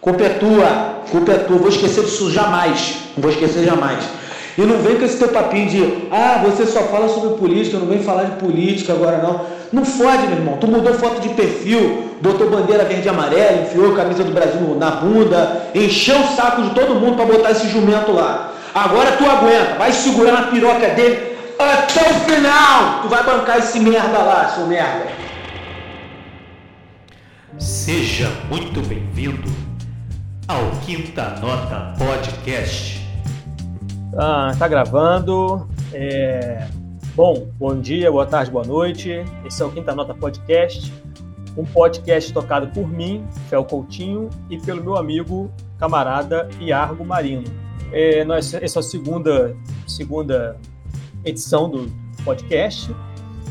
Culpa é tua, culpa é tua. Vou esquecer disso jamais. Não vou esquecer jamais. E não vem com esse teu papinho de, ah, você só fala sobre política, não vem falar de política agora não. Não fode, meu irmão. Tu mudou foto de perfil, botou bandeira verde e amarela, enfiou a camisa do Brasil na bunda, encheu o saco de todo mundo para botar esse jumento lá. Agora tu aguenta, vai segurar na piroca dele até o final. Tu vai bancar esse merda lá, seu merda. Seja muito bem-vindo ao Quinta Nota Podcast. Ah, tá gravando. É... Bom, bom dia, boa tarde, boa noite. Esse é o Quinta Nota Podcast, um podcast tocado por mim, Fel Coutinho, e pelo meu amigo, camarada Iargo Marino. É, nós, essa é a segunda, segunda edição do podcast.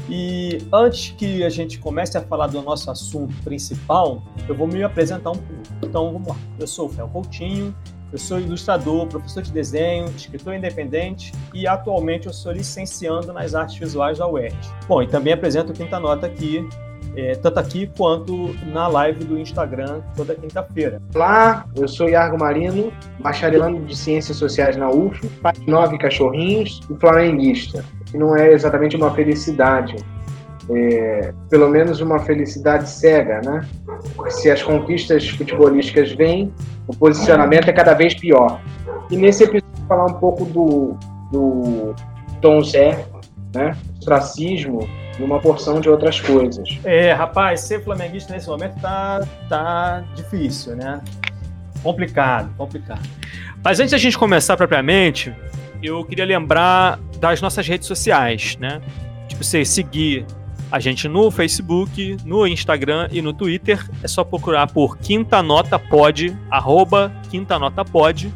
E antes que a gente comece a falar do nosso assunto principal, eu vou me apresentar um pouco. Então, vamos lá. Eu sou o Fel Coutinho, eu sou ilustrador, professor de desenho, escritor independente e atualmente eu sou licenciando nas artes visuais da UERJ. Bom, e também apresento Quinta Nota aqui, é, tanto aqui quanto na live do Instagram toda quinta-feira. Olá, eu sou Iargo Marino, bacharelando de Ciências Sociais na UF, pai de nove cachorrinhos e flamenguista, que não é exatamente uma felicidade, é, pelo menos uma felicidade cega, né? Porque se as conquistas futebolísticas vêm, o posicionamento é cada vez pior. E nesse episódio falar um pouco do, do Tom Zé, né? Ostracismo e uma porção de outras coisas. É, rapaz, ser flamenguista nesse momento tá, tá difícil, né? Complicado, complicado. Mas antes da gente começar propriamente, eu queria lembrar das nossas redes sociais, né? Tipo, você seguir a gente no Facebook, no Instagram e no Twitter. É só procurar por Quinta Nota Pod, arroba Quinta Nota Pod,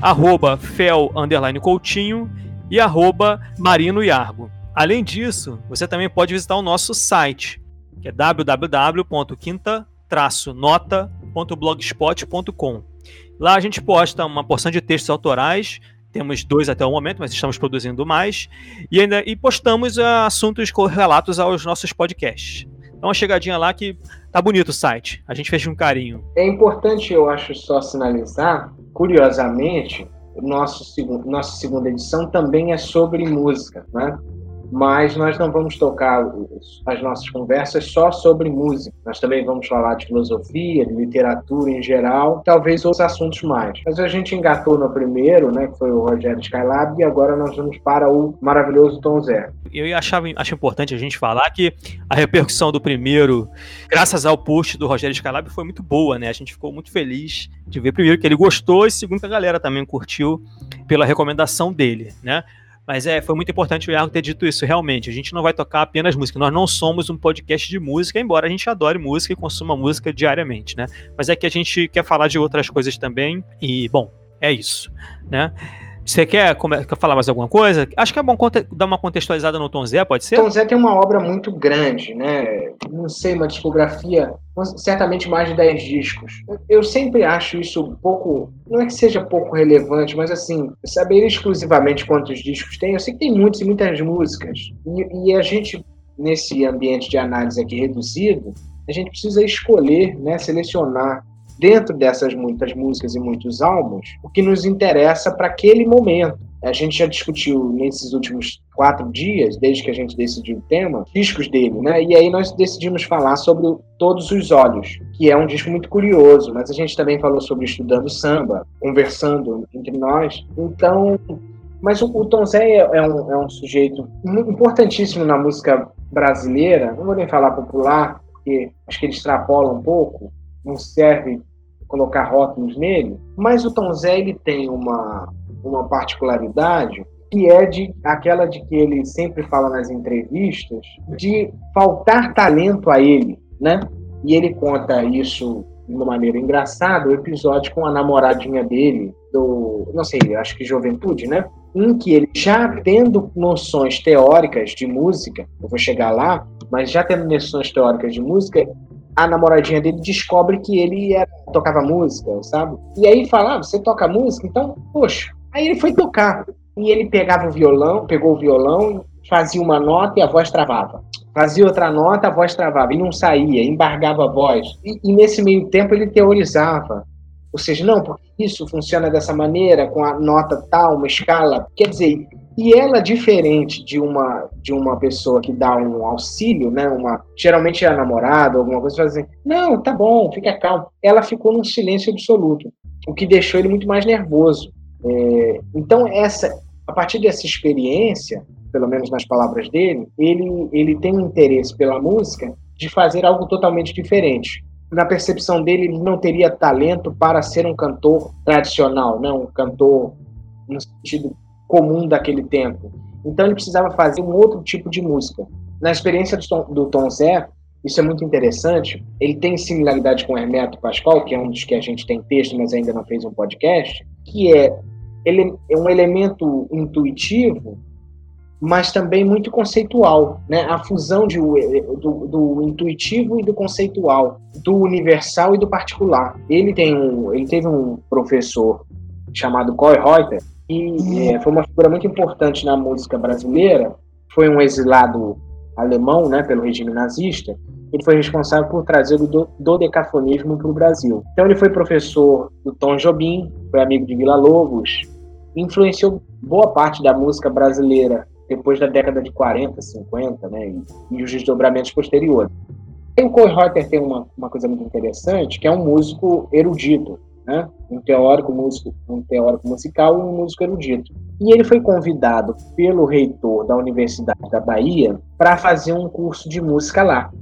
arroba Fel Underline Coutinho e arroba Marino Iargo. Além disso, você também pode visitar o nosso site, que é www.quinta-nota.blogspot.com. Lá a gente posta uma porção de textos autorais temos dois até o momento, mas estamos produzindo mais. E ainda e postamos uh, assuntos correlatos aos nossos podcasts. Dá uma chegadinha lá que tá bonito o site. A gente fez um carinho. É importante, eu acho, só sinalizar, curiosamente, nosso nossa segunda edição também é sobre música, né? Mas nós não vamos tocar as nossas conversas só sobre música. Nós também vamos falar de filosofia, de literatura em geral, talvez outros assuntos mais. Mas a gente engatou no primeiro, né, que foi o Rogério Skylab, e agora nós vamos para o maravilhoso Tom Zé. Eu achava, acho importante a gente falar que a repercussão do primeiro, graças ao post do Rogério Skylab, foi muito boa, né? A gente ficou muito feliz de ver primeiro que ele gostou e segundo que a galera também curtiu pela recomendação dele, né? Mas é, foi muito importante o Iago ter dito isso. Realmente, a gente não vai tocar apenas música. Nós não somos um podcast de música, embora a gente adore música e consuma música diariamente, né? Mas é que a gente quer falar de outras coisas também. E, bom, é isso, né? Você quer, quer falar mais alguma coisa? Acho que é bom dar uma contextualizada no Tom Zé, pode ser? Tom Zé tem uma obra muito grande, né? Não sei, uma discografia, certamente mais de 10 discos. Eu sempre acho isso um pouco, não é que seja pouco relevante, mas assim, saber exclusivamente quantos discos tem, eu sei que tem muitos e muitas músicas. E, e a gente, nesse ambiente de análise aqui reduzido, a gente precisa escolher, né, selecionar dentro dessas muitas músicas e muitos álbuns, o que nos interessa para aquele momento. A gente já discutiu nesses últimos quatro dias, desde que a gente decidiu o tema, discos dele, né? E aí nós decidimos falar sobre Todos os Olhos, que é um disco muito curioso, mas a gente também falou sobre Estudando Samba, conversando entre nós. Então, mas o, Tom Zé é, é, um, é um sujeito importantíssimo na música brasileira, não vou nem falar popular, porque acho que ele extrapola um pouco, não serve colocar rótulos nele, mas o Tom Zé ele tem uma, uma particularidade que é de aquela de que ele sempre fala nas entrevistas de faltar talento a ele, né? E ele conta isso de uma maneira engraçada, o episódio com a namoradinha dele do, não sei, acho que Juventude, né? Em que ele já tendo noções teóricas de música, eu vou chegar lá, mas já tendo noções teóricas de música, a namoradinha dele descobre que ele era, tocava música, sabe? E aí fala, ah, você toca música? Então, poxa. Aí ele foi tocar. E ele pegava o violão, pegou o violão, fazia uma nota e a voz travava. Fazia outra nota, a voz travava. E não saía, embargava a voz. E, e nesse meio tempo ele teorizava Ou seja, não, porque isso funciona dessa maneira, com a nota tal, uma escala. Quer dizer, e ela, diferente de uma, de uma pessoa que dá um auxílio, né? Uma, geralmente é a namorada, alguma coisa, faz assim, não, tá bom, fica calmo. Ela ficou num silêncio absoluto, o que deixou ele muito mais nervoso. É, então, essa, a partir dessa experiência, pelo menos nas palavras dele, ele, ele tem um interesse pela música de fazer algo totalmente diferente. Na percepção dele, ele não teria talento para ser um cantor tradicional, né? um cantor no sentido comum daquele tempo. Então ele precisava fazer um outro tipo de música. Na experiência do Tom, do Tom Zé, isso é muito interessante. Ele tem similaridade com Hermeto Pascoal, que é um dos que a gente tem texto, mas ainda não fez um podcast, que é ele é um elemento intuitivo mas também muito conceitual, né? A fusão de, do, do, intuitivo e do conceitual, do universal e do particular. Ele tem um, ele teve um professor chamado Coy Reuter e é, foi uma figura muito importante na música brasileira. Foi um exilado alemão, né, pelo regime nazista. Ele foi responsável por trazer o dodecafonismo para o Brasil. Então ele foi professor do Tom Jobim, foi amigo de Vila Lobos, influenciou boa parte da música brasileira depois da década de 40, 50, né, e, e os desdobramentos posteriores. E o Kohlreuter tem uma, uma coisa muito interessante, que é um músico erudito, né, um teórico músico, um teórico musical e um músico erudito. E ele foi convidado pelo reitor da Universidade da Bahia para fazer um curso de música lá.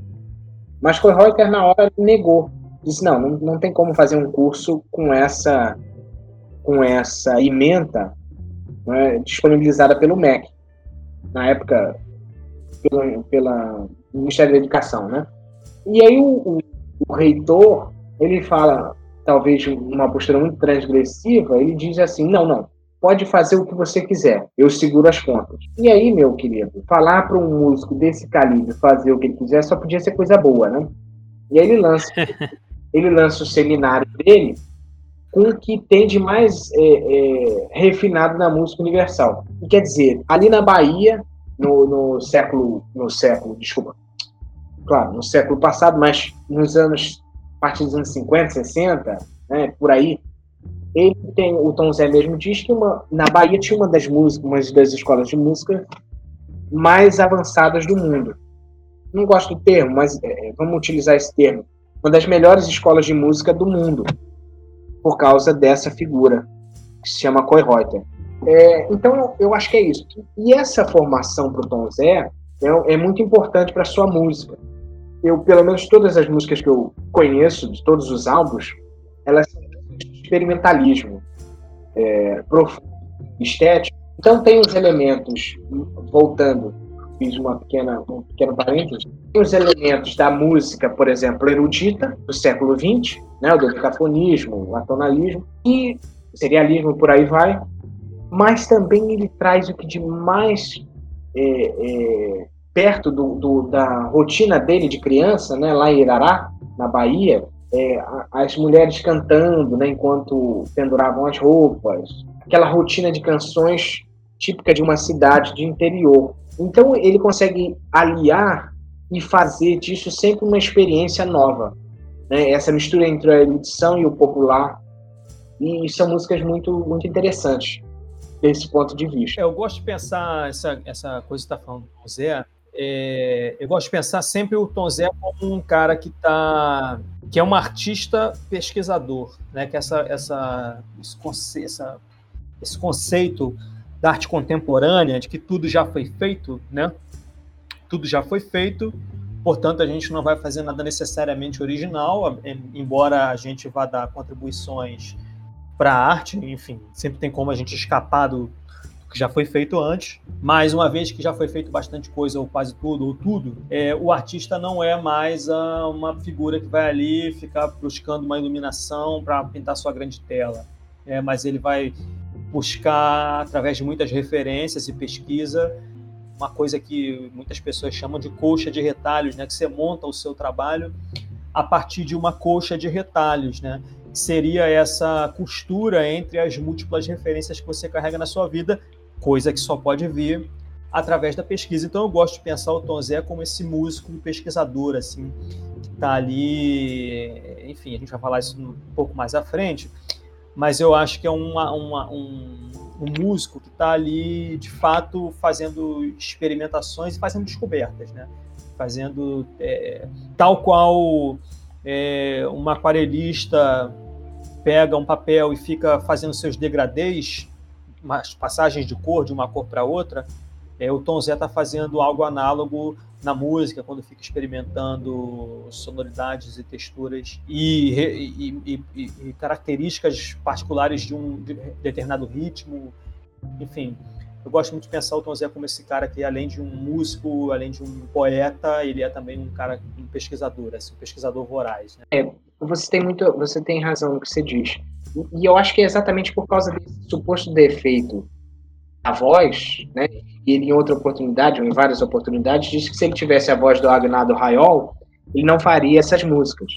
Mas Kohlreuter na hora negou, disse não, não, não tem como fazer um curso com essa com essa ementa né, disponibilizada pelo MEC na época, pelo, pela Ministério da Educação, né? E aí o, o, o reitor, ele fala, talvez uma postura muito transgressiva, ele diz assim, não, não, pode fazer o que você quiser, eu seguro as contas. E aí, meu querido, falar para um músico desse calibre fazer o que ele quiser só podia ser coisa boa, né? E aí ele lança, ele lança o seminário dele com o que tem de mais é, é, refinado na música universal. E quer dizer, ali na Bahia, no, no, século, no século, desculpa, claro, no século passado, mas nos anos, partir dos anos 50, 60, né, por aí, ele tem, o Tom Zé mesmo diz que uma, na Bahia tinha uma das músicas, uma das escolas de música mais avançadas do mundo. Não gosto do termo, mas é, vamos utilizar esse termo. Uma das melhores escolas de música do mundo por causa dessa figura, que se chama Koyreuter. É, então, eu acho que é isso. E essa formação para o Tom Zé é, é muito importante para sua música. Eu, pelo menos, todas as músicas que eu conheço, de todos os álbuns, elas são de experimentalismo é, profundo, estético. Então, tem os elementos, voltando, fiz uma pequena, um pequeno parênteses, tem os elementos da música, por exemplo, erudita, do século XX, né, o decafonismo, o atonalismo, e serialismo por aí vai, mas também ele traz o que de mais é, é, perto do, do, da rotina dele de criança, né, lá em Irará, na Bahia, é, as mulheres cantando né, enquanto penduravam as roupas, aquela rotina de canções típica de uma cidade de interior. Então ele consegue aliar e fazer disso sempre uma experiência nova né? Essa mistura entre a erudição e o popular. E são músicas muito, muito interessantes desse ponto de vista. É, eu gosto de pensar essa, essa coisa que está falando Zé. É, eu gosto de pensar sempre o Tom Zé como um cara que tá que é um artista pesquisador, né? Que essa, essa, esse, essa, esse conceito da arte contemporânea, de que tudo já foi feito, né? Tudo já foi feito Portanto, a gente não vai fazer nada necessariamente original, embora a gente vá dar contribuições para a arte, enfim, sempre tem como a gente escapar do que já foi feito antes, mas uma vez que já foi feito bastante coisa, ou quase tudo, ou tudo, é, o artista não é mais a, uma figura que vai ali ficar buscando uma iluminação para pintar sua grande tela, é, mas ele vai buscar, através de muitas referências e pesquisa, uma coisa que muitas pessoas chamam de colcha de retalhos, né? Que você monta o seu trabalho a partir de uma colcha de retalhos, né? Seria essa costura entre as múltiplas referências que você carrega na sua vida, coisa que só pode vir através da pesquisa. Então eu gosto de pensar o Tom Zé como esse músico pesquisador, assim, que está ali, enfim, a gente vai falar isso um pouco mais à frente, mas eu acho que é uma, uma, um, um músico que está ali, de fato, fazendo experimentações e fazendo descobertas, né? Fazendo é, tal qual é, uma aquarelista pega um papel e fica fazendo seus degradês, umas passagens de cor de uma cor para outra, é, o Tom Zé está fazendo algo análogo na música, quando fica experimentando sonoridades e texturas e, e, e, e características particulares de um de determinado ritmo. Enfim, eu gosto muito de pensar o Tom Zé como esse cara que, além de um músico, além de um poeta, ele é também um cara, um pesquisador, assim, um pesquisador voraz. Né? É, você tem muito, você tem razão no que você diz. E eu acho que é exatamente por causa desse suposto defeito a voz, né? E ele em outra oportunidade, ou em várias oportunidades, disse que se ele tivesse a voz do Agnaldo Raiol, ele não faria essas músicas.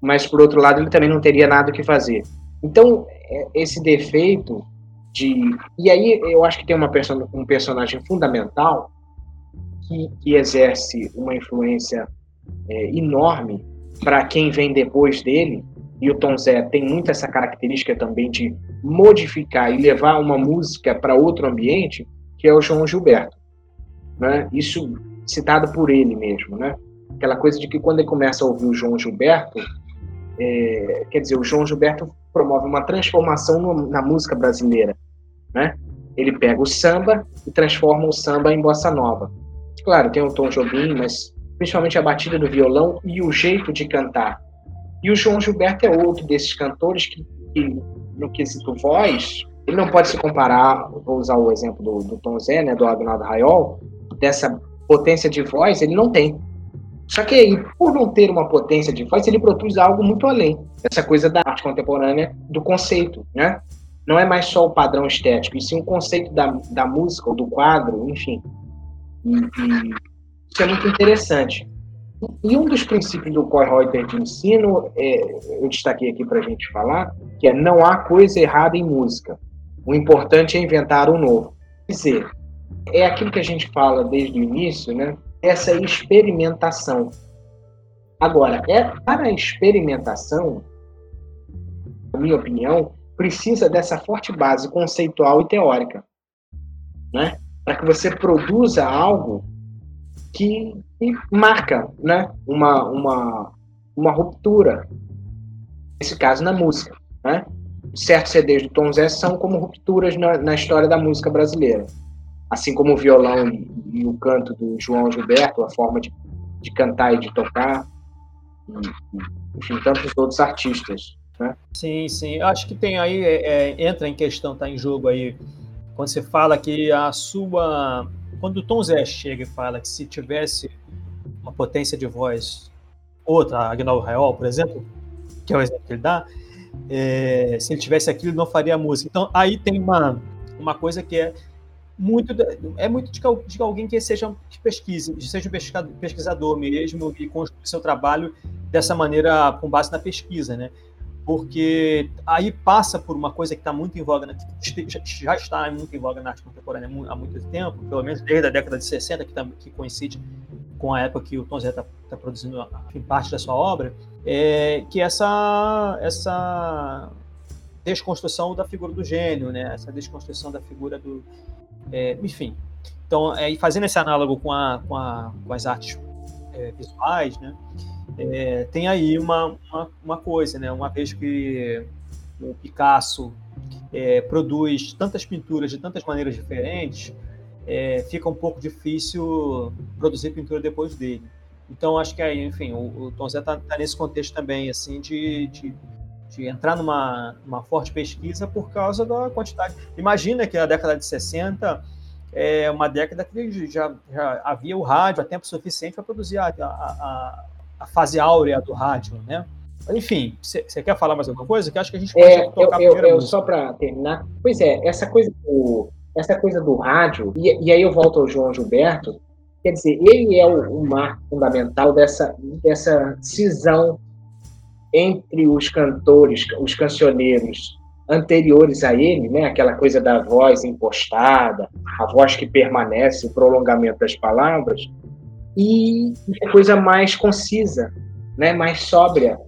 Mas por outro lado, ele também não teria nada que fazer. Então, é, esse defeito de e aí eu acho que tem uma um personagem fundamental que, que exerce uma influência é, enorme para quem vem depois dele, e o Tom Zé tem muito essa característica também de modificar e levar uma música para outro ambiente, que é o João Gilberto. Né? Isso citado por ele mesmo. Né? Aquela coisa de que quando ele começa a ouvir o João Gilberto, é, quer dizer, o João Gilberto promove uma transformação no, na música brasileira. Né? Ele pega o samba e transforma o samba em bossa nova. Claro, tem o Tom Jobim, mas principalmente a batida do violão e o jeito de cantar. E o João Gilberto é outro desses cantores que, que no quesito voz, ele não pode se comparar, vou usar o exemplo do, do Tom Zé, né, do Agnaldo Raiol, dessa potência de voz, ele não tem. Só que por não ter uma potência de voz, ele produz algo muito além. Essa coisa da arte contemporânea, do conceito, né? Não é mais só o padrão estético, e sim o conceito da, da música, ou do quadro, enfim. E, e isso é muito interessante. E um dos princípios do Kohlreuter de ensino, é, eu destaquei aqui para a gente falar, que é não há coisa errada em música. O importante é inventar o um novo. Quer dizer, é aquilo que a gente fala desde o início, né? Essa experimentação. Agora, é para a experimentação, na minha opinião, precisa dessa forte base conceitual e teórica, né? Para que você produza algo que, que marca né, uma, uma, uma ruptura, nesse caso na música. Né? Certos CDs do Tom Zé são como rupturas na, na história da música brasileira. Assim como o violão e, e, o canto do João Gilberto, a forma de, de cantar e de tocar, e, enfim, tantos outros artistas. Né? Sim, sim. Acho que tem aí, é, é, entra em questão, está em jogo aí, quando você fala que a sua quando o Tom Zé chega e fala que se tivesse uma potência de voz outra, Agnaldo Raiol, por exemplo, que é o exemplo que ele dá, é, se ele tivesse aquilo, ele não faria música. Então, aí tem uma, uma coisa que é muito é muito de, de alguém que seja que pesquise, seja um pesquisador mesmo e construa seu trabalho dessa maneira com base na pesquisa, né? Porque aí passa por uma coisa que está muito em voga, né, já está muito em voga na arte contemporânea há muito tempo, pelo menos desde a década de 60, que, tá, que coincide com a época que o Tom Zé está tá produzindo enfim, parte da sua obra, é que essa, essa desconstrução da figura do gênio, né, essa desconstrução da figura do... É, enfim, então, é, fazendo esse análogo com, a, com, a, com as artes é, visuais, né, é, tem aí uma, uma, uma, coisa, né? Uma vez que o Picasso é, produz tantas pinturas de tantas maneiras diferentes, é, fica um pouco difícil produzir pintura depois dele. Então, acho que aí, enfim, o, o Tom Zé está tá nesse contexto também, assim, de, de, de entrar numa, numa forte pesquisa por causa da quantidade. Imagina que na década de 60 é uma década que já, já havia o rádio a tempo suficiente para produzir a, a, a fase áurea do rádio, né? Enfim, você quer falar mais alguma coisa? Que acho que a gente pode é, tocar eu, eu, eu Só para terminar, pois é, essa coisa do, essa coisa do rádio, e, e, aí eu volto ao João Gilberto, quer dizer, ele é o, o marco fundamental dessa, dessa cisão entre os cantores, os cancioneiros anteriores a ele, né, aquela coisa da voz impostada, a voz que permanece, o prolongamento das palavras, e coisa mais concisa, né, mais sóbria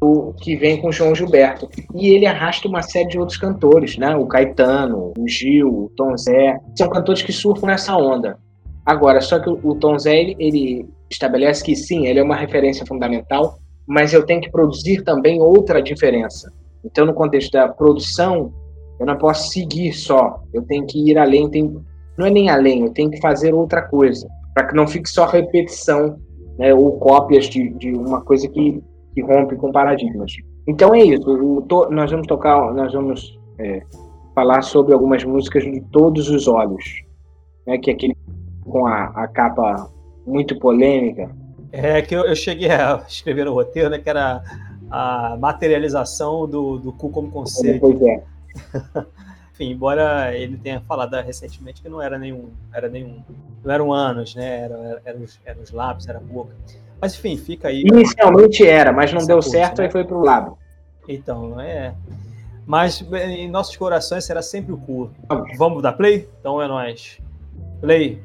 o que vem com João Gilberto. E ele arrasta uma série de outros cantores, né? O Caetano, o Gil, o Tom Zé. São cantores que surfam nessa onda. Agora, só que o Tom Zé, ele, ele estabelece que sim, ele é uma referência fundamental, mas eu tenho que produzir também outra diferença. Então, no contexto da produção, eu não posso seguir só. Eu tenho que ir além. Tenho, não é nem além, eu tenho que fazer outra coisa. Para que não fique só repetição né, ou cópias de, de uma coisa que que rompe com paradigmas. Então é isso. To, nós vamos tocar, nós vamos é, falar sobre algumas músicas de todos os olhos, né? Que é aquele com a, a capa muito polêmica. É que eu, eu, cheguei a escrever no roteiro, né? Que era a materialização do, do cu como conceito. Pois é. Enfim, embora ele tenha falado recentemente que não era nenhum, era nenhum, não eram anos, né? Era, era, era, os, era os lábios, era a boca. Mas enfim, fica aí. Inicialmente era, mas não deu curso, certo né? e foi pro lado. Então, é. Mas em nossos corações será sempre o cu. Vamos dar play? Então é nóis. Play.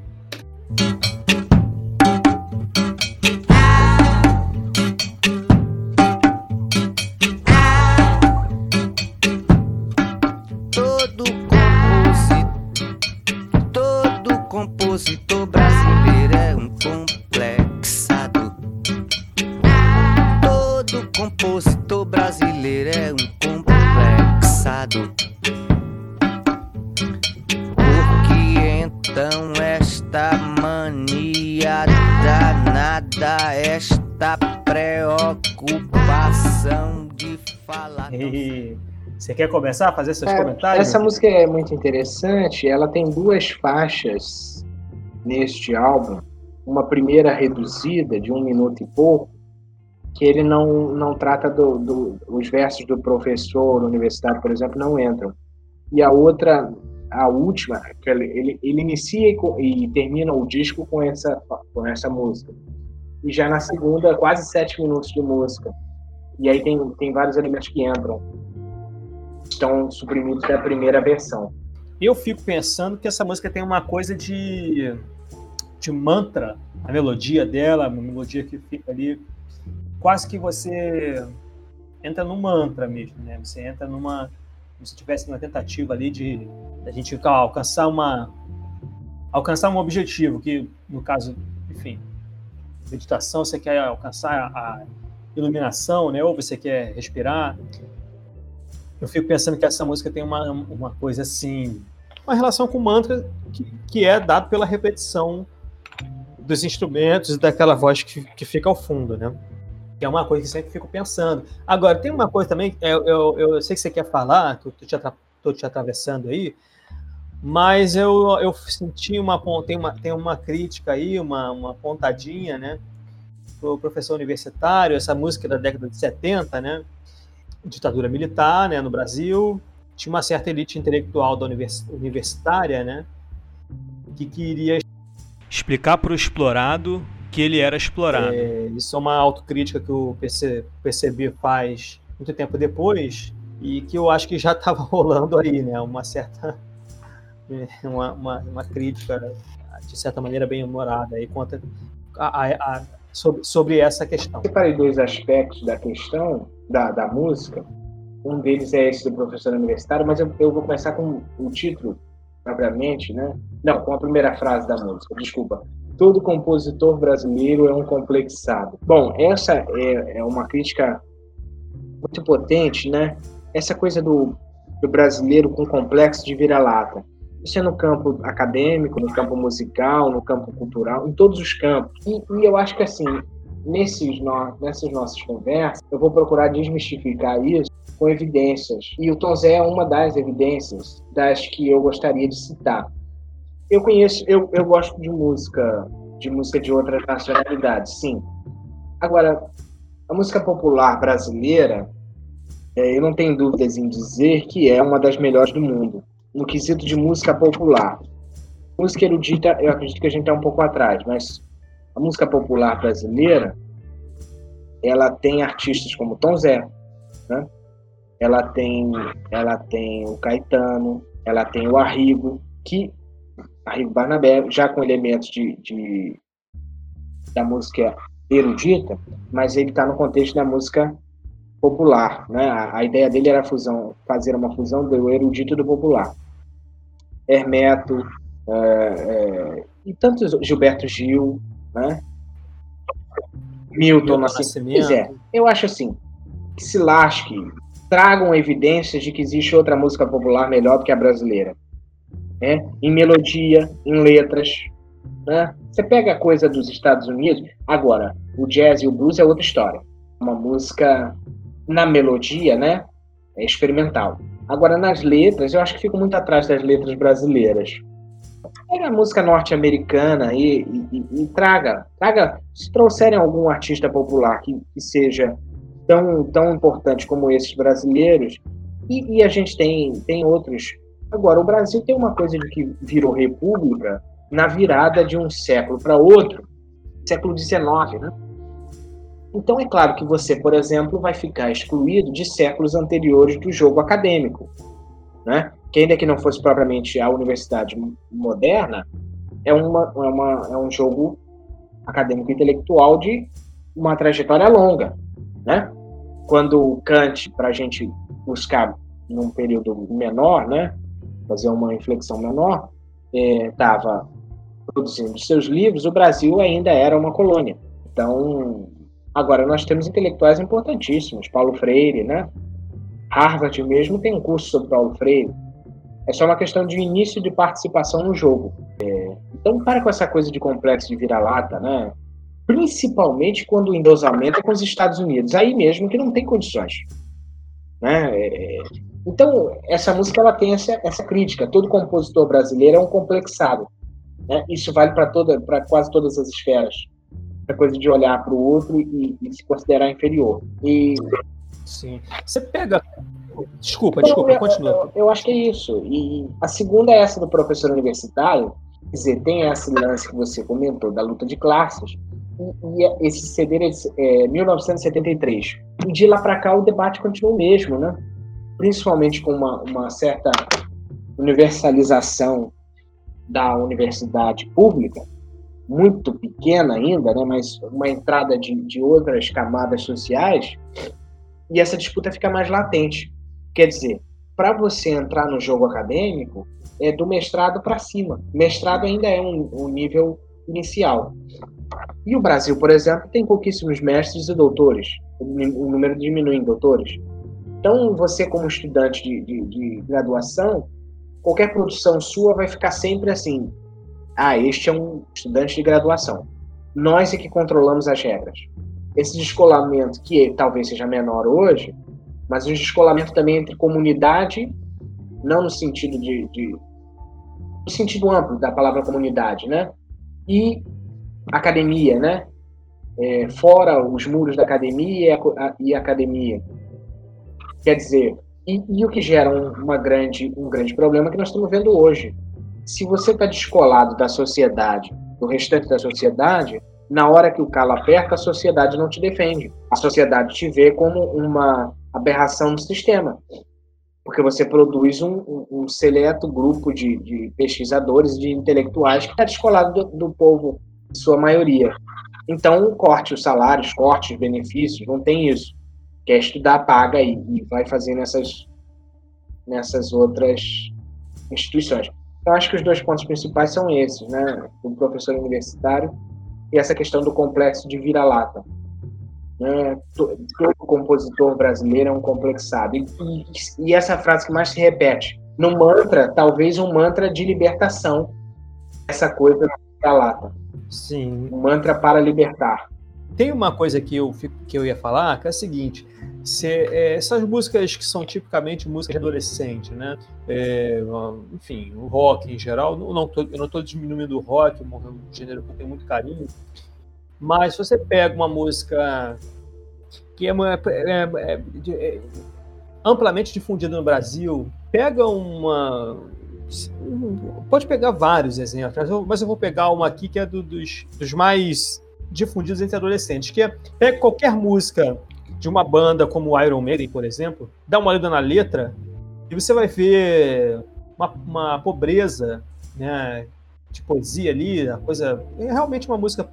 Você quer começar a fazer seus é, comentários? Essa música é muito interessante. Ela tem duas faixas neste álbum. Uma primeira reduzida, de um minuto e pouco, que ele não, não trata do, do os versos do professor universitário, por exemplo, não entram. E a outra, a última, que ele, ele, ele inicia e, e termina o disco com essa, com essa música. E já na segunda, quase sete minutos de música. E aí tem, tem vários elementos que entram estão suprimidos da primeira versão. Eu fico pensando que essa música tem uma coisa de, de mantra, a melodia dela, uma melodia que fica ali, quase que você entra num mantra mesmo, né? Você entra numa, como se tivesse uma tentativa ali de a gente alcançar uma alcançar um objetivo que no caso, enfim, meditação você quer alcançar a iluminação, né? Ou você quer respirar, eu fico pensando que essa música tem uma, uma coisa assim, uma relação com o mantra que, que é dado pela repetição dos instrumentos e daquela voz que, que fica ao fundo, né? Que é uma coisa que sempre fico pensando. Agora, tem uma coisa também, eu, eu, eu sei que você quer falar, tô, tô, te, tô te atravessando aí, mas eu, eu senti uma, tem uma, tem uma crítica aí, uma, uma pontadinha, né? Pro professor universitário, essa música da década de 70, né? Ditadura militar né, no Brasil, tinha uma certa elite intelectual da univers, universitária né, que queria explicar para o explorado que ele era explorado. É, isso é uma autocrítica que o PC, PCB faz muito tempo depois e que eu acho que já estava rolando aí, né? Uma certa uma, uma, uma, crítica de certa maneira bem humorada aí contra a, a, a, sobre, sobre essa questão. Eu separei dois aspectos da questão da, da música. Um deles é esse do professor universitário, mas eu, eu vou começar com o título, propriamente, né? Não, com a primeira frase da música, desculpa. Todo compositor brasileiro é um complexado. Bom, essa é, é uma crítica muito potente, né? Essa coisa do, do brasileiro com complexo de vira-lata. Isso é no campo acadêmico, no campo musical, no campo cultural, em todos os campos. E, e eu acho que, assim, nesses no, nessas nossas conversas, eu vou procurar desmistificar isso com evidências. E o Tom Zé é uma das evidências das que eu gostaria de citar. Eu conheço, eu, eu gosto de música, de música de outras nacionalidades, sim. Agora, a música popular brasileira, é, eu não tenho dúvidas em dizer que é uma das melhores do mundo, no quesito de música popular. Música erudita, eu acredito que a gente está um pouco atrás, mas a música popular brasileira, ela tem artistas como Tom Zé, né? ela tem ela tem o Caetano, ela tem o Arrigo, que Arrigo Barnabé, já com elementos de, de da música erudita, mas ele está no contexto da música popular, né? A, a, ideia dele era fusão, fazer uma fusão do erudito e do popular. Hermeto é, é, e tantos Gilberto Gil, né? Milton, Milton Nascimento. Pois é, eu acho assim que se lasque, tragam evidências de que existe outra música popular melhor do que a brasileira, né? Em melodia, em letras, né? Você pega a coisa dos Estados Unidos, agora o jazz e o blues é outra história, uma música na melodia, né? É experimental. Agora, nas letras, eu acho que fico muito atrás das letras brasileiras. Pega a música norte-americana e, e, e, traga, traga, se trouxerem algum artista popular que, que seja tão, tão importante como esses brasileiros, e, e, a gente tem, tem outros. Agora, o Brasil tem uma coisa de que virou república na virada de um século para outro, século XIX, né? Então é claro que você, por exemplo, vai ficar excluído de séculos anteriores do jogo acadêmico, né? Que ainda que não fosse propriamente a universidade moderna, é, uma, é, uma, é um jogo acadêmico intelectual de uma trajetória longa, né? Quando Kant, para a gente buscar num período menor, né? Fazer uma inflexão menor, estava é, produzindo seus livros, o Brasil ainda era uma colônia. Então, Agora, nós temos intelectuais importantíssimos, Paulo Freire, né? Harvard mesmo tem um curso sobre Paulo Freire. É só uma questão de início de participação no jogo. É, então, para com essa coisa de complexo de vira-lata, né? Principalmente quando o endossamento é com os Estados Unidos. Aí mesmo que não tem condições. Né? É, então, essa música ela tem essa, essa crítica. Todo compositor brasileiro é um complexado. Né? Isso vale para quase todas as esferas essa coisa de olhar para o outro e, e, se considerar inferior. E sim, você pega. Desculpa, desculpa, continua. Eu, eu, acho que é isso. E a segunda é essa do professor universitário. Quer dizer, tem esse lance que você comentou da luta de classes. E, e esse CD é, é 1973. E de lá para cá o debate continua o mesmo, né? Principalmente com uma, uma certa universalização da universidade pública, muito pequena ainda, né, mas uma entrada de, de outras camadas sociais, e essa disputa fica mais latente. Quer dizer, para você entrar no jogo acadêmico, é do mestrado para cima. Mestrado ainda é um, um, nível inicial. E o Brasil, por exemplo, tem pouquíssimos mestres e doutores. O, número diminui em doutores. Então, você, como estudante de, de, de graduação, qualquer produção sua vai ficar sempre assim: ah, este é um estudante de graduação. Nós é que controlamos as regras. Esse descolamento, que talvez seja menor hoje, mas o descolamento também entre comunidade, não no sentido de, de no sentido amplo da palavra comunidade, né? E academia, né? É, fora os muros da academia e, a, academia. Quer dizer, e, e o que gera um, uma grande, um grande problema que nós estamos vendo hoje se você está descolado da sociedade, do restante da sociedade, na hora que o calo aperta, a sociedade não te defende. A sociedade te vê como uma aberração do sistema. Porque você produz um, um, um seleto grupo de, de, pesquisadores, de intelectuais que está descolado do, do povo, sua maioria. Então, corte os salários, corte os benefícios, não tem isso. Quer estudar, paga e, e vai fazer nessas, nessas outras instituições. Eu acho que os dois pontos principais são esses, né? O professor universitário e essa questão do complexo de vira-lata. Né? Todo compositor brasileiro é um complexado. E, e, e, essa frase que mais se repete, no mantra, talvez um mantra de libertação, essa coisa da vira-lata. Sim. Um mantra para libertar. Tem uma coisa que eu, que eu ia falar, que é a seguinte: se, é, essas músicas que são tipicamente músicas de adolescente, né? É, enfim, o rock em geral, não, não eu não estou diminuindo o rock, um gênero que eu tenho muito carinho, mas se você pega uma música que é, é, é, é amplamente difundida no Brasil, pega uma. Pode pegar vários exemplos, mas eu vou pegar uma aqui que é do, dos, dos mais difundidos entre adolescentes, que é pega qualquer música de uma banda como Iron Maiden, por exemplo, dá uma olhada na letra e você vai ver uma, uma pobreza né, de poesia ali, a coisa. É realmente uma música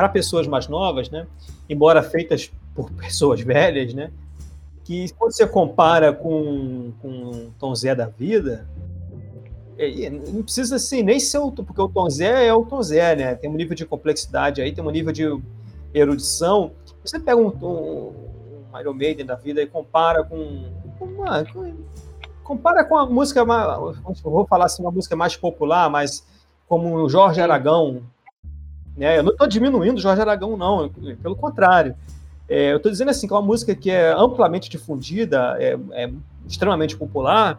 para pessoas mais novas, né? Embora feitas por pessoas velhas, né? Que quando você compara com, com Tom Zé da vida, é, não precisa assim nem ser o porque o Tom Zé é o Tom Zé, né? Tem um nível de complexidade aí, tem um nível de erudição. Você pega um, um, um Iron Maiden da vida e compara com, com uma, com, compara com a música, vou falar assim, uma música mais popular, mas como o Jorge Aragão, né? Eu não estou diminuindo Jorge Aragão, não, pelo contrário. É, eu estou dizendo assim que é uma música que é amplamente difundida, é, é, extremamente popular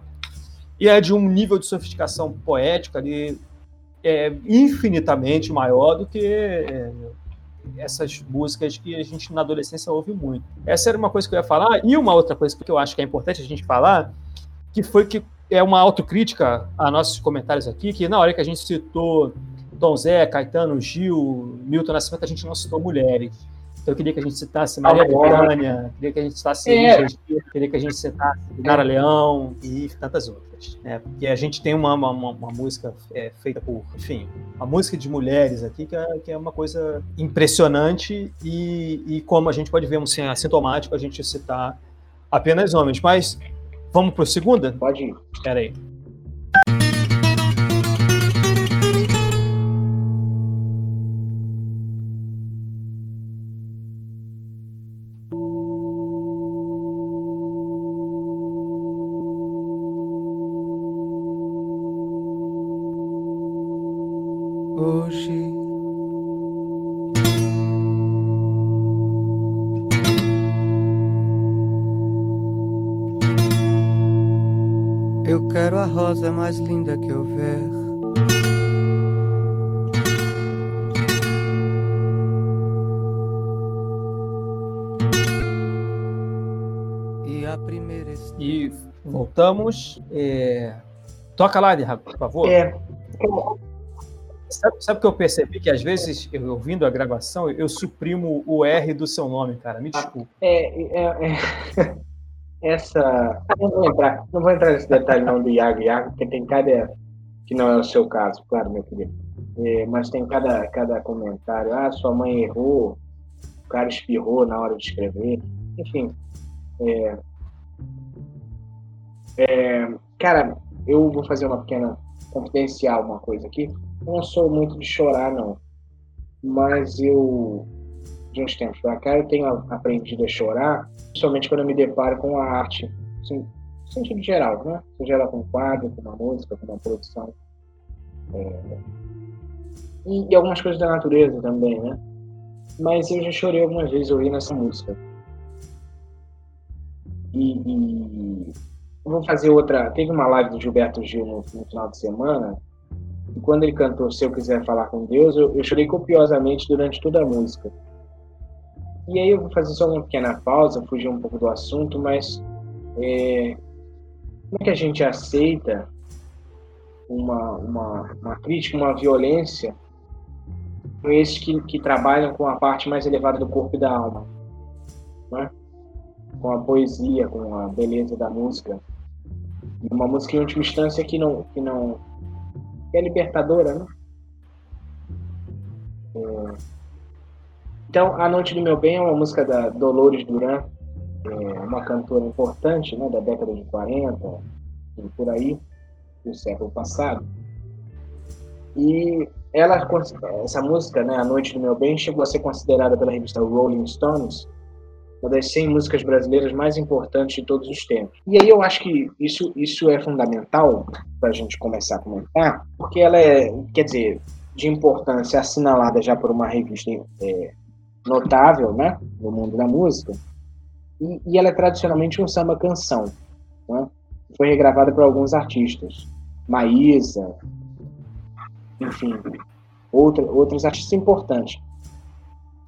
e é de um nível de sofisticação poética ali é, infinitamente maior do que é, essas músicas que a gente na adolescência ouve muito. Essa era uma coisa que eu ia falar e uma outra coisa que eu acho que é importante a gente falar que foi que é uma autocrítica a nossos comentários aqui, que na hora que a gente citou Tom Zé, Caetano, Gil, Milton Nascimento, a gente não citou mulheres. Então eu queria que a gente citasse Maria Bethânia, queria que a gente citasse é. queria que a gente citasse Nara Leão e tantas outras. Né? Porque a gente tem uma, uma, uma música é, feita por, enfim, uma música de mulheres aqui que é, que é uma coisa impressionante e, e como a gente pode ver, um assim, assintomático a gente citar apenas homens. Mas Vamos para a segunda? Pode ir. Espera aí. Rosa mais linda que houver. E a primeira. E voltamos. É... Toca lá, por favor. É. Sabe, sabe que eu percebi que às vezes, eu, ouvindo a gravação, eu suprimo o R do seu nome, cara. Me desculpa. É, é, é essa. Não vou entrar, não vou entrar nesse detalhe não do Iago Iago, porque tem cada. Que não é o seu caso, claro, meu querido. É, mas tem cada, cada comentário. Ah, sua mãe errou, o cara espirrou na hora de escrever. Enfim. É, é, cara, eu vou fazer uma pequena confidencial, uma coisa aqui. Eu não sou muito de chorar, não. Mas eu de uns tempos para cá, eu tenho aprendido a chorar, principalmente quando eu me deparo com a arte, assim, no sentido geral, né? Seja ela com quadro, com uma música, com uma produção. É... E, e, algumas coisas da natureza também, né? Mas eu já chorei algumas vezes ouvindo essa música. E, e... vou fazer outra. Teve uma live do Gilberto Gil no, no final de semana, e quando ele cantou Se Eu Quiser Falar com Deus, eu, eu chorei copiosamente durante toda a música. E aí eu vou fazer só uma pequena pausa, fugir um pouco do assunto, mas é, como é que a gente aceita uma, uma, uma crítica, uma violência com esses que, que trabalham com a parte mais elevada do corpo e da alma, né? com a poesia, com a beleza da música. Uma música em última instância que não, que não que é libertadora, né? É, então, A Noite do Meu Bem é uma música da Dolores Duran, é uma cantora importante né, da década de 40 e por aí, do século passado. E ela, essa música, né, A Noite do Meu Bem, chegou a ser considerada pela revista Rolling Stones uma das 100 músicas brasileiras mais importantes de todos os tempos. E aí eu acho que isso, isso é fundamental para a gente começar a comentar, porque ela é, quer dizer, de importância assinalada já por uma revista é, notável né, no mundo da música, e, e ela é tradicionalmente um samba-canção. Né? Foi regravada por alguns artistas, Maísa, enfim, outra, outros artistas importantes.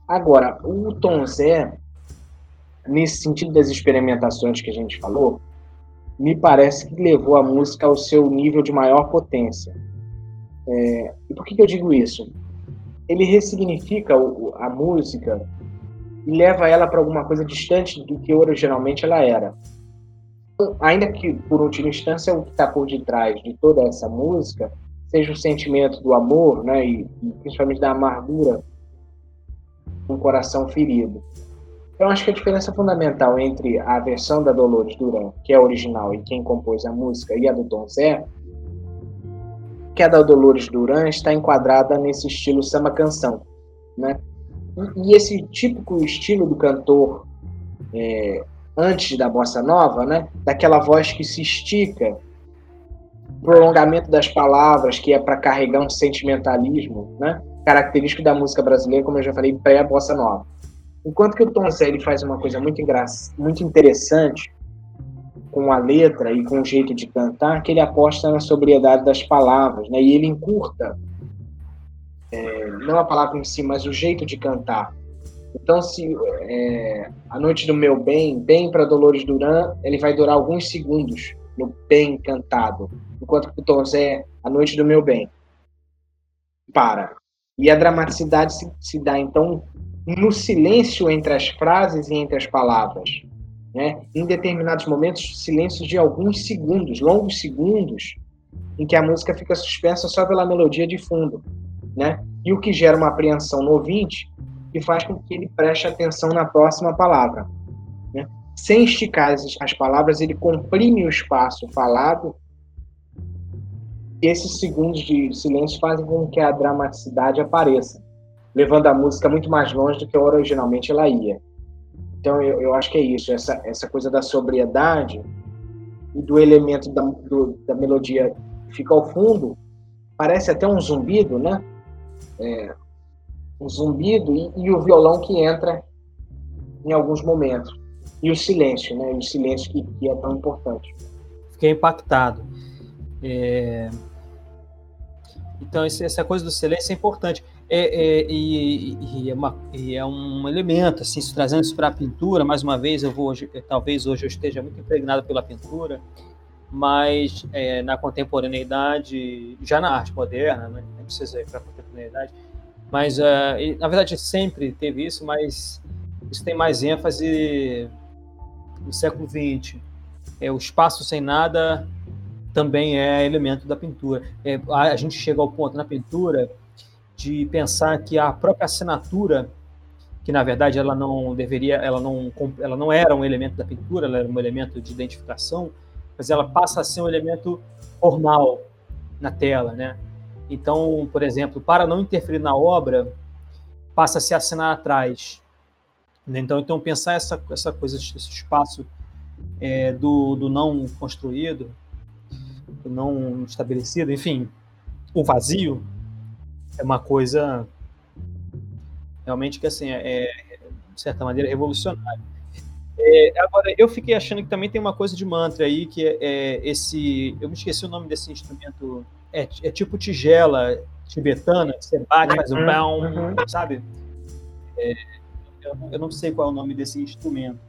Agora, o Tom Zé, nesse sentido das experimentações que a gente falou, me parece que levou a música ao seu nível de maior potência. É, e por que, que eu digo isso? Ele ressignifica a música e leva ela para alguma coisa distante do que originalmente ela era. Ainda que, por última instância, o que está por detrás de toda essa música seja o sentimento do amor, né, e, e principalmente da amargura um coração ferido. Então, acho que a diferença fundamental entre a versão da Dolores Duran, que é original, e quem compôs a música, e a do Tom Zé, que a da Dolores Duran está enquadrada nesse estilo samba-canção. Né? E, esse típico estilo do cantor é, antes da bossa nova, né? daquela voz que se estica, prolongamento das palavras, que é para carregar um sentimentalismo, né? característico da música brasileira, como eu já falei, pré-bossa nova. Enquanto que o Tom Zé ele faz uma coisa muito, muito interessante com a letra e com o jeito de cantar, que ele aposta na sobriedade das palavras, né? E ele encurta é, não a palavra em si, mas o jeito de cantar. Então, se é, a noite do meu bem, bem para Dolores Duran, ele vai durar alguns segundos no bem cantado, enquanto que o Tom Zé, a noite do meu bem, para. E a dramaticidade se, se dá então no silêncio entre as frases e entre as palavras. Né? Em determinados momentos, silêncios de alguns segundos, longos segundos, em que a música fica suspensa só pela melodia de fundo. Né? E o que gera uma apreensão no ouvinte e faz com que ele preste atenção na próxima palavra. Né? Sem esticar as, as palavras, ele comprime o espaço falado. E esses segundos de silêncio fazem com que a dramaticidade apareça levando a música muito mais longe do que originalmente ela ia. Então eu, eu acho que é isso, essa, essa coisa da sobriedade e do elemento da, do, da melodia que fica ao fundo, parece até um zumbido, né? É, um zumbido e, e, o violão que entra em alguns momentos. E o silêncio, né? E o silêncio que, que é tão importante. Fiquei impactado. É... Então, essa coisa do silêncio é importante. É, é, e, e, é uma, e, é um elemento, assim, trazendo isso para a pintura, mais uma vez, eu vou hoje, talvez hoje eu esteja muito impregnado pela pintura, mas é, na contemporaneidade, já na arte moderna, né, não precisa ir para a contemporaneidade, mas uh, na verdade sempre teve isso, mas isso tem mais ênfase no século XX. É, o espaço sem nada também é elemento da pintura. É, a gente chega ao ponto na pintura de pensar que a própria assinatura, que na verdade ela não deveria, ela não, ela não era um elemento da pintura, ela era um elemento de identificação, mas ela passa a ser um elemento formal na tela, né? Então, por exemplo, para não interferir na obra, passa a se assinar atrás. Né? Então, então pensar essa, essa coisa, esse espaço é, do, do não construído, do não estabelecido, enfim, o vazio, é uma coisa realmente que assim é, é de certa maneira revolucionária. É, agora eu fiquei achando que também tem uma coisa de mantra aí que é, é esse eu me esqueci o nome desse instrumento é, é tipo tigela tibetana que você bate faz um uhum, bão uhum. sabe é, eu, eu, não sei qual é o nome desse instrumento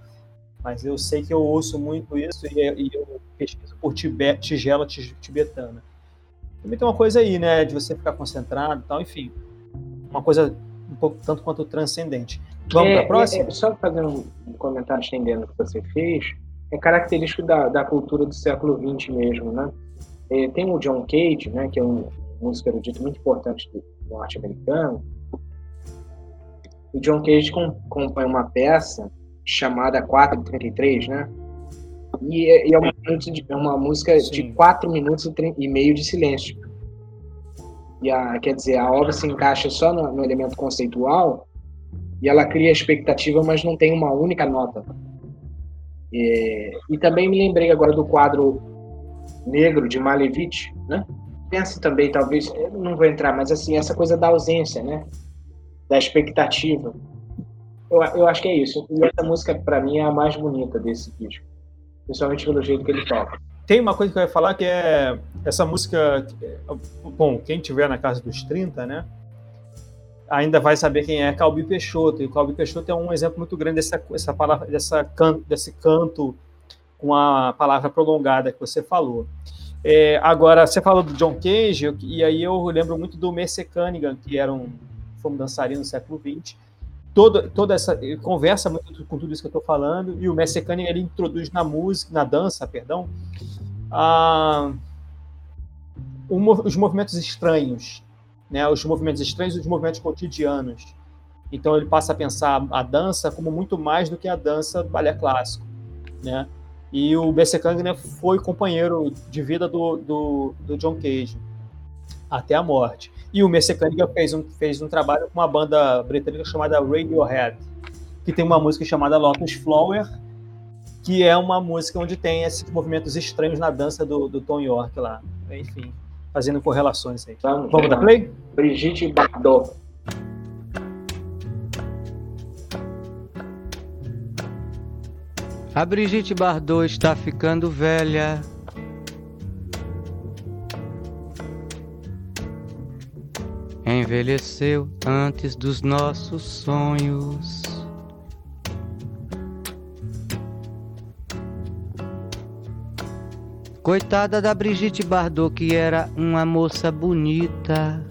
mas eu sei que eu ouço muito isso e, e eu pesquiso por tibet, tigela tibetana também tem uma coisa aí, né, de você ficar concentrado e tal, enfim. Uma coisa um pouco tanto quanto transcendente. Vamos é, para a próxima? É, só fazer um, comentário estendendo o que você fez, é característico da, da cultura do século XX mesmo, né? É, tem o John Cage, né, que é um músico erudito muito importante do, do norte-americano. O John Cage compõe uma peça chamada 433, né? E, é, e é, uma, é uma música Sim. de 4 minutos e, meio de silêncio. E a, quer dizer, a obra se encaixa só no, no elemento conceitual e ela cria expectativa, mas não tem uma única nota. E, e também me lembrei agora do quadro Negro de Malevich, né? Pensa também, talvez, não vou entrar, mas assim, essa coisa da ausência, né? Da expectativa. Eu, eu acho que é isso. E essa música, para mim, é a mais bonita desse disco principalmente pelo jeito que ele toca. Tem uma coisa que eu ia falar que é essa música. Bom, quem tiver na casa dos 30, né? Ainda vai saber quem é Calbi Peixoto. E Calbi Peixoto é um exemplo muito grande dessa, essa palavra, dessa can, desse canto com a palavra prolongada que você falou. É, agora, você falou do John Cage, e aí eu lembro muito do Mercer Cunningham, que era um, foi um dançarino do século XX, toda, toda essa conversa muito com tudo isso que eu estou falando e o Cunningham ele introduz na música, na dança, perdão, a, os movimentos estranhos, né? Os movimentos estranhos, os movimentos cotidianos. Então ele passa a pensar a dança como muito mais do que a dança do balé clássico, né? E o B.C. Kang né, foi companheiro de vida do, do, do, John Cage até a morte. E o Mercer Cunningham fez um, fez um trabalho com uma banda britânica chamada Radiohead, que tem uma música chamada Lotus Flower, que é uma música onde tem esses movimentos estranhos na dança do, do Tom York lá. Enfim, fazendo correlações aí. Vamos, Vamos dar play? Brigitte Bardot. A Brigitte Bardot está ficando velha. Envelheceu antes dos nossos sonhos. Coitada da Brigitte Bardot, que era uma moça bonita.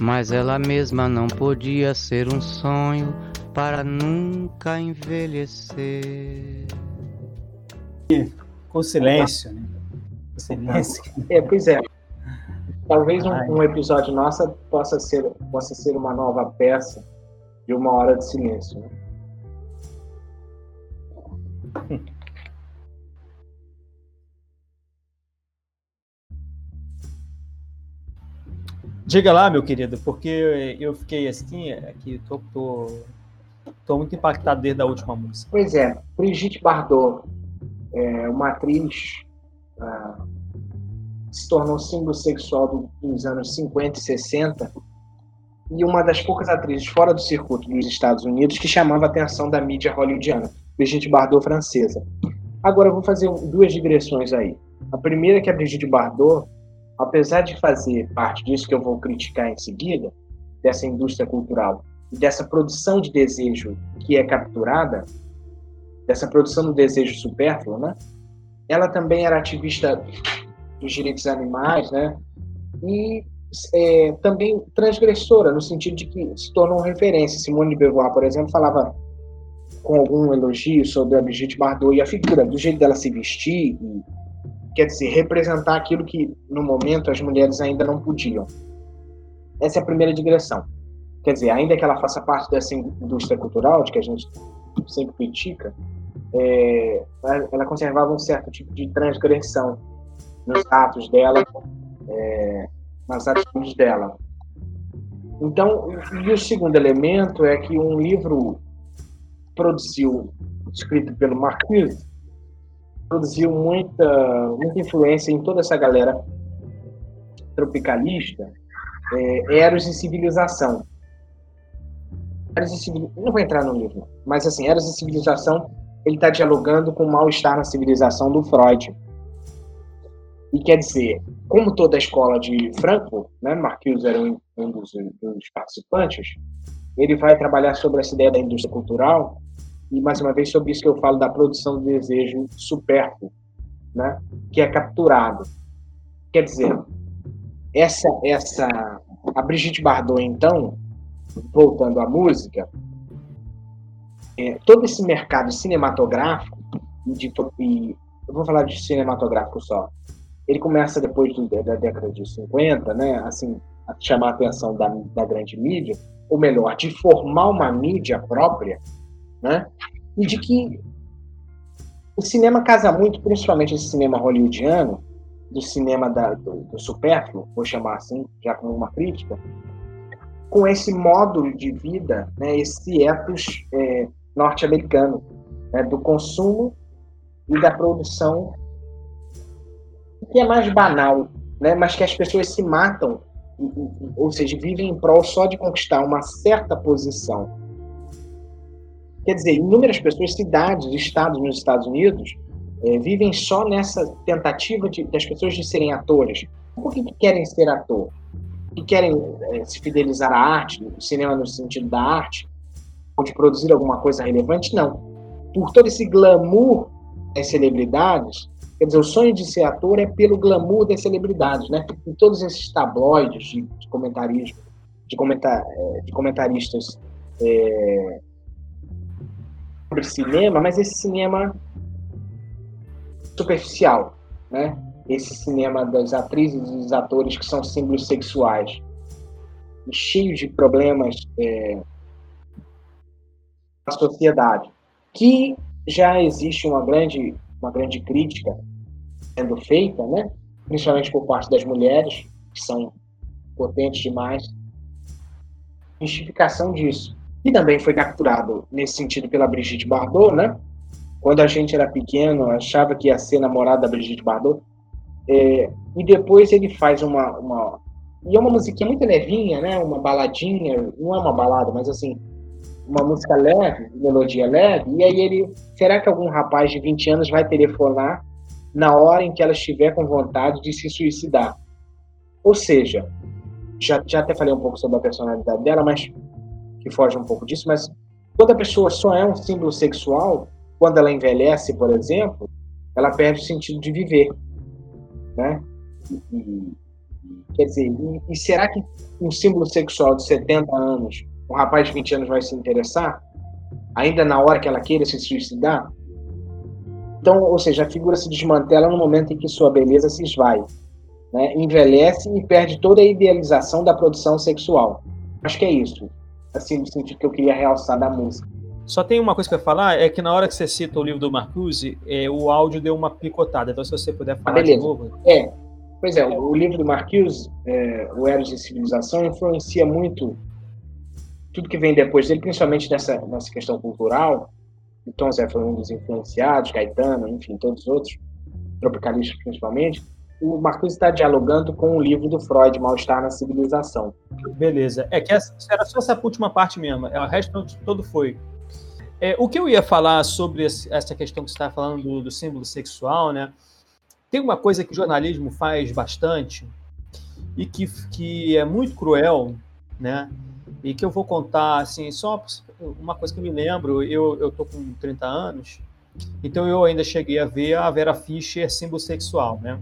Mas ela mesma não podia ser um sonho para nunca envelhecer. Com silêncio, né? É, pois é. Talvez um, um, episódio nosso possa ser, possa ser uma nova peça de uma hora de silêncio. Né? Diga lá, meu querido, porque eu fiquei assim, aqui, tô, tô, tô muito impactado desde a última música. Pois é, Brigitte Bardot, é uma atriz ah, se tornou símbolo sexual dos anos 50 e 60 e uma das poucas atrizes fora do circuito dos Estados Unidos que chamava a atenção da mídia hollywoodiana. Brigitte Bardot francesa. Agora eu vou fazer duas digressões aí. A primeira é que a Brigitte Bardot, apesar de fazer parte disso que eu vou criticar em seguida, dessa indústria cultural e dessa produção de desejo que é capturada, dessa produção do desejo supérfluo, né? Ela também era ativista dos direitos animais, né? E é, também transgressora, no sentido de que se tornou referência. Simone de Beauvoir, por exemplo, falava com algum elogio sobre a Brigitte Bardot e a figura, do jeito dela se vestir, e, quer dizer, representar aquilo que no momento as mulheres ainda não podiam. Essa é a primeira digressão. Quer dizer, ainda que ela faça parte dessa indústria cultural, de que a gente sempre critica, é, ela conservava um certo tipo de transgressão nos atos dela, é, nas atitudes dela. Então, e o segundo elemento é que um livro produziu, escrito pelo Marquise, produziu muita, muita influência em toda essa galera tropicalista, é, Eros e Civilização. Eros e Civil... Não vou entrar no livro, mas assim, Eros e Civilização, ele está dialogando com o mal-estar na civilização do Freud. E quer dizer, como toda a escola de Frankfurt, né, Marquise era um, um dos, dos participantes, ele vai trabalhar sobre essa ideia da indústria cultural e mais uma vez sobre isso que eu falo da produção do desejo supérfluo, né? Que é capturado. Quer dizer, essa essa a Brigitte Bardot então, voltando à música, é, todo esse mercado cinematográfico de, e eu vou falar de cinematográfico só. Ele começa depois do, da década de 50, né? Assim, a chamar a atenção da, da grande mídia, ou melhor, de formar uma mídia própria né? E de que o cinema casa muito, principalmente esse cinema hollywoodiano, do cinema da, do, do supérfluo, vou chamar assim, já como uma crítica, com esse módulo de vida, né, esse ethos é, norte-americano, né, do consumo e da produção, que é mais banal, né, mas que as pessoas se matam, ou seja, vivem em prol só de conquistar uma certa posição Quer dizer, inúmeras pessoas, cidades, estados nos Estados Unidos, é, vivem só nessa tentativa de, das pessoas de serem atores. Por que, que querem ser ator? Que querem é, se fidelizar à arte, o cinema no sentido da arte, ou de produzir alguma coisa relevante? Não. Por todo esse glamour das celebridades, quer dizer, o sonho de ser ator é pelo glamour das celebridades, né? Em todos esses tabloides de, de comentarismo, de, comentar, é, de comentaristas é, sobre cinema, mas esse cinema superficial, né? Esse cinema das atrizes e dos atores que são símbolos sexuais. cheio de problemas é, na sociedade, que já existe uma grande, uma grande crítica sendo feita, né? principalmente por parte das mulheres, que são potentes demais, justificação disso. E também foi capturado nesse sentido pela Brigitte Bardot, né? Quando a gente era pequeno, achava que ia ser namorada da Brigitte Bardot. É, e depois ele faz uma, uma. E é uma musiquinha muito levinha, né? Uma baladinha. Não é uma balada, mas assim. Uma música leve, melodia leve. E aí ele. Será que algum rapaz de 20 anos vai telefonar na hora em que ela estiver com vontade de se suicidar? Ou seja, já, já até falei um pouco sobre a personalidade dela, mas que foge um pouco disso, mas toda pessoa só é um símbolo sexual quando ela envelhece, por exemplo, ela perde o sentido de viver, né? E, quer dizer, e, e, será que um símbolo sexual de 70 anos, um rapaz de 20 anos vai se interessar? Ainda na hora que ela queira se suicidar? Então, ou seja, a figura se desmantela no momento em que sua beleza se esvai, né? envelhece e perde toda a idealização da produção sexual. Acho que é isso, assim, no sentido que eu queria realçar da música. Só tem uma coisa que eu ia falar, é que na hora que você cita o livro do Marcuse, é, o áudio deu uma picotada. Então, se você puder falar ah, de novo. É, pois é, o livro do Marcuse, é, O Eros e Civilização, influencia muito tudo que vem depois dele, principalmente nessa, nessa questão cultural. Então, Zé foi um dos influenciados, Caetano, enfim, todos os outros, tropicalistas principalmente o Marcos está dialogando com o livro do Freud, Mal-Estar na Civilização. Beleza. É que essa, era só essa última parte mesmo. É, o resto todo foi. É, o que eu ia falar sobre essa questão que você está falando do, do, símbolo sexual, né? Tem uma coisa que o jornalismo faz bastante e que, que é muito cruel, né? E que eu vou contar, assim, só uma coisa que eu me lembro. Eu, eu tô com 30 anos, então eu ainda cheguei a ver a Vera Fischer símbolo sexual, né?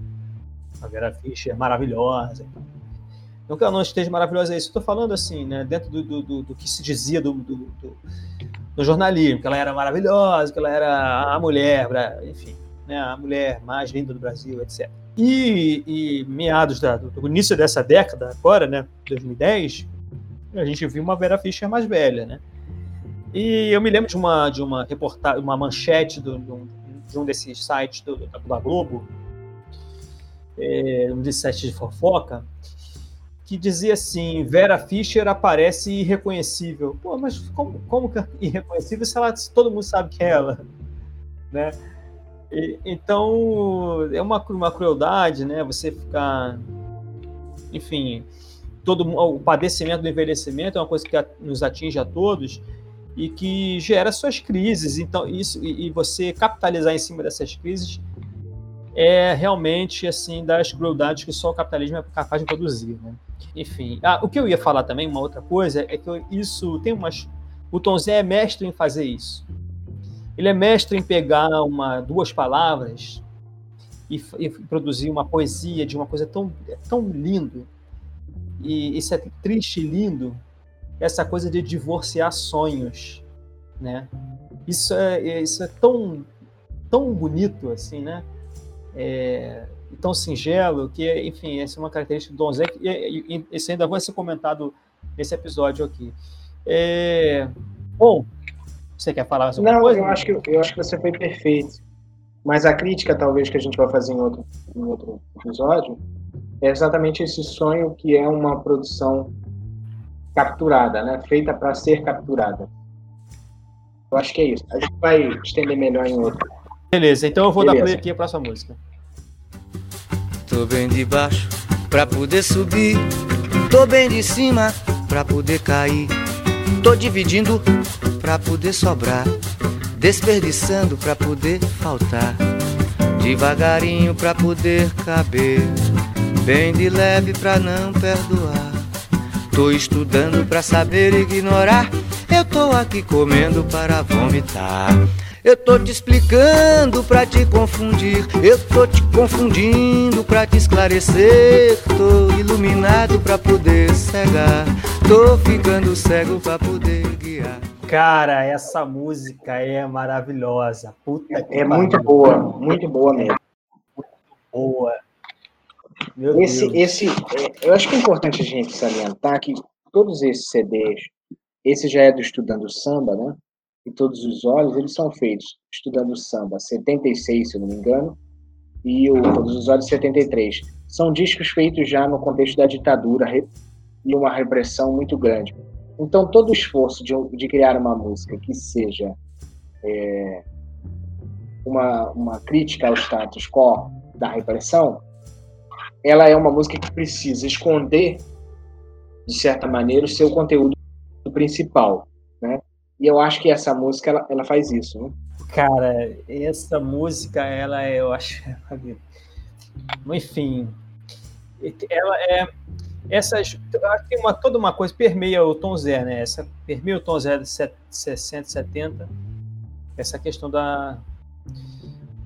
a Vera Fischer maravilhosa. Não que ela não esteja maravilhosa, é isso. Estou falando assim, né, dentro do, do, do, do que se dizia do, do, do, jornalismo, que ela era maravilhosa, que ela era a mulher, enfim, né, a mulher mais linda do Brasil, etc. E, e meados da, do, início dessa década, agora, né, 2010, a gente viu uma Vera Fischer mais velha, né? E eu me lembro de uma de uma reportagem, uma manchete do, de um desses sites do, da Globo, é, um desses sites de fofoca, que dizia assim: Vera Fischer aparece irreconhecível. Pô, mas como, como que é irreconhecível se, ela, todo mundo sabe que é ela? Né? E, então, é uma, uma crueldade, né? Você ficar. Enfim, todo o padecimento do envelhecimento é uma coisa que nos atinge a todos e que gera suas crises. Então, isso e, e você capitalizar em cima dessas crises é realmente assim das crueldades que só o capitalismo é capaz de produzir. Né? Enfim, ah, o que eu ia falar também, uma outra coisa, é que isso tem umas. O Tom Zé é mestre em fazer isso. Ele é mestre em pegar uma, duas palavras e, e produzir uma poesia de uma coisa tão, tão lindo. E isso é triste e lindo, essa coisa de divorciar sonhos, né? Isso é, isso é tão, tão bonito, assim, né? é, tão singelo que, enfim, essa é uma característica do Don Zé, e, e, e isso ainda vai ser comentado nesse episódio aqui. É, bom, você quer falar sobre Não, coisa? Eu acho, que, eu acho que você foi perfeito. Mas a crítica, talvez, que a gente vai fazer em outro, em outro episódio, é exatamente esse sonho que é uma produção capturada, né? feita para ser capturada. Eu acho que é isso. A gente vai estender melhor em outro. Beleza, então eu vou Beleza. dar play aqui a próxima música. Tô bem de baixo pra poder subir. Tô bem de cima pra poder cair. Tô dividindo pra poder sobrar. Desperdiçando pra poder faltar. Devagarinho pra poder caber. Bem de leve pra não perdoar. Tô estudando pra saber ignorar. Eu tô aqui comendo para vomitar. Eu tô te explicando pra te confundir. Eu tô te confundindo pra te esclarecer. Tô iluminado pra poder cegar. Tô ficando cego pra poder guiar. Cara, essa música é maravilhosa. Puta é, é muito boa, muito boa mesmo. Muito boa. Meu esse, Deus. esse, é, eu acho que é importante a gente salientar que todos esses CDs, esse já é do Estudando Samba, né? E todos os olhos, eles são feitos Estudando Samba 76, se eu não me engano, e o Todos os Olhos 73. São discos feitos já no contexto da ditadura e uma repressão muito grande. Então, todo o esforço de, de criar uma música que seja é, uma, uma crítica ao status quo da repressão, ela é uma música que precisa esconder, de certa maneira, o seu conteúdo principal, né? E eu acho que essa música, ela, ela faz isso, né? Cara, essa música, ela é, eu acho, enfim, ela é essas tem uma toda uma coisa permeia o Tom Zé, né? Essa permeia o Tom Zé de 60, 70, essa questão da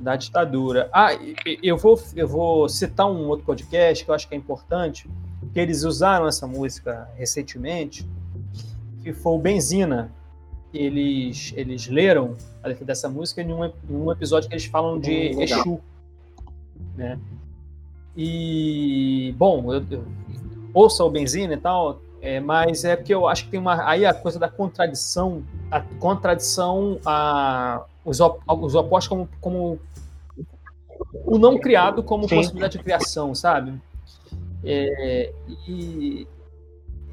da ditadura. Ah, eu vou eu vou citar um outro podcast que eu acho que é importante, que eles usaram essa música recentemente, que foi o Benzina. Eles eles leram a letra dessa música em um, em um episódio que eles falam de hum, Exu, né? E bom, eu, eu ouça o Benzina e tal, é, mas é porque eu acho que tem uma aí a coisa da contradição, a contradição, a, os, op, os opostos como, como o não criado como Sim. possibilidade de criação, sabe? É, e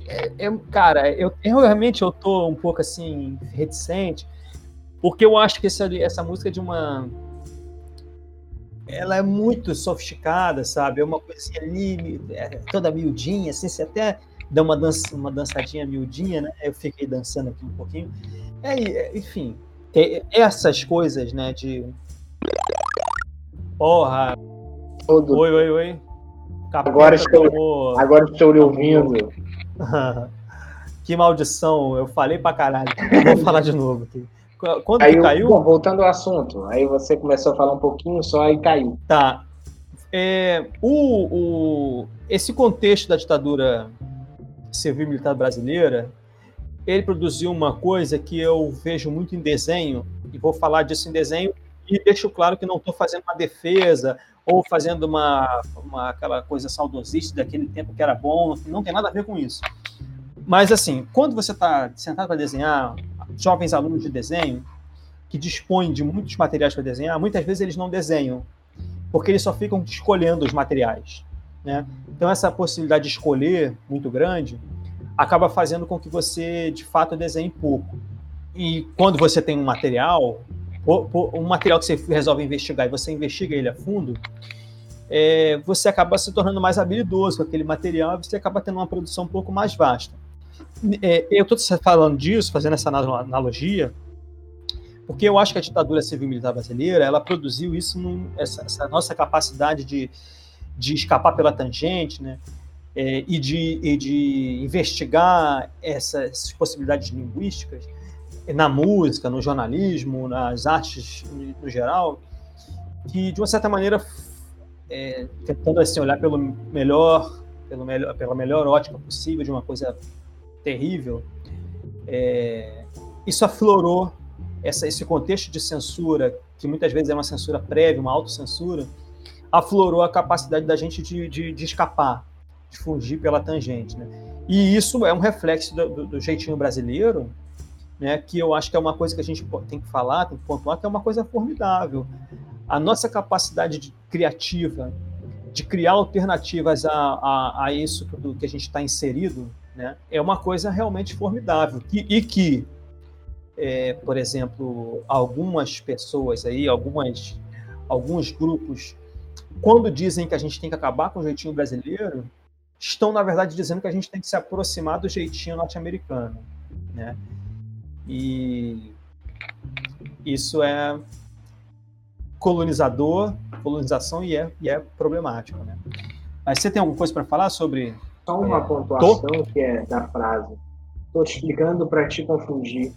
é, é, cara, eu, eu, realmente eu tô um pouco assim reticente, porque eu acho que essa, essa música é de uma ela é muito sofisticada, sabe? É uma coisinha ali, é, toda miudinha, assim, você até dá uma, dança, uma dançadinha miudinha, né? Eu fiquei dançando aqui um pouquinho. É, enfim, essas coisas, né, de... Porra! Todo. Oi, oi, oi. Capeta agora estou, tomou... agora estou lhe ouvindo. que maldição, eu falei pra caralho. Vou falar de novo aqui. Quando aí, caiu? Bom, voltando ao assunto, aí você começou a falar um pouquinho só e caiu. Tá. É, o, o, esse contexto da ditadura civil militar brasileira, ele produziu uma coisa que eu vejo muito em desenho, e vou falar disso em desenho, e deixo claro que não estou fazendo uma defesa ou fazendo uma, uma aquela coisa saudosista daquele tempo que era bom, não tem nada a ver com isso. Mas assim, quando você está sentado para desenhar, jovens alunos de desenho que dispõem de muitos materiais para desenhar, muitas vezes eles não desenham, porque eles só ficam escolhendo os materiais. Né? Então, essa possibilidade de escolher muito grande acaba fazendo com que você, de fato, desenhe pouco. E quando você tem um material, um material que você resolve investigar e você investiga ele a fundo, é, você acaba se tornando mais habilidoso com aquele material e você acaba tendo uma produção um pouco mais vasta é, eu estou falando disso, fazendo essa analogia, porque eu acho que a ditadura civil-militar brasileira ela produziu isso, num, essa, essa, nossa capacidade de, de escapar pela tangente, né? É, e, de, e de investigar essas possibilidades linguísticas na música, no jornalismo, nas artes no geral, que de uma certa maneira é, tentando assim olhar pelo melhor, pelo melhor, pela melhor ótica possível de uma coisa terrível, é, isso aflorou essa, esse contexto de censura, que muitas vezes é uma censura prévia, uma autocensura, aflorou a capacidade da gente de, de, de escapar, de fugir pela tangente. Né? E isso é um reflexo do, do, do, jeitinho brasileiro, né, que eu acho que é uma coisa que a gente tem que falar, tem que pontuar, que é uma coisa formidável. A nossa capacidade de, criativa de criar alternativas a, a, a isso que, que a gente está inserido, né, é uma coisa realmente formidável. E, e que, é, por exemplo, algumas pessoas aí, algumas, alguns grupos, quando dizem que a gente tem que acabar com o jeitinho brasileiro, estão, na verdade, dizendo que a gente tem que se aproximar do jeitinho norte-americano. Né? E isso é colonizador, colonização e é, e é problemático. Né? Mas você tem alguma coisa para falar sobre só uma é, pontuação tô... que é da frase. Estou te explicando para te confundir.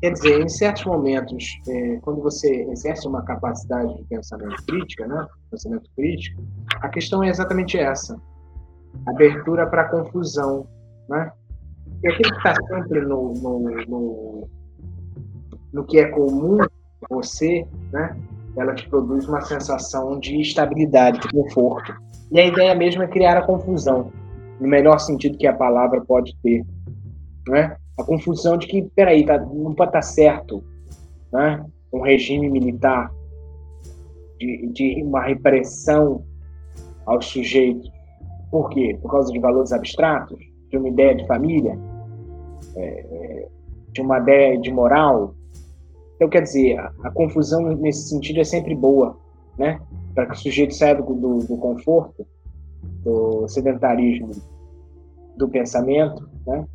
Quer dizer, em certos momentos, é, quando você exerce uma capacidade de pensamento crítica, né, pensamento crítico, a questão é exatamente essa: abertura para confusão, né? E aquele que está sempre no, no, no, no que é comum você, né? Ela te produz uma sensação de estabilidade, de conforto. E a ideia mesmo é criar a confusão. no melhor sentido que a palavra pode ter. Né? A confusão de que, peraí, tá, não pode estar tá certo né? um regime militar de, de uma repressão aos sujeitos. Por quê? Por causa de valores abstratos? De uma ideia de família? É, é de uma ideia de moral? Então, quer dizer, a, a confusão nesse sentido é sempre boa, né? Para que o sujeito saia do, do, do conforto, do sedentarismo do pensamento, né?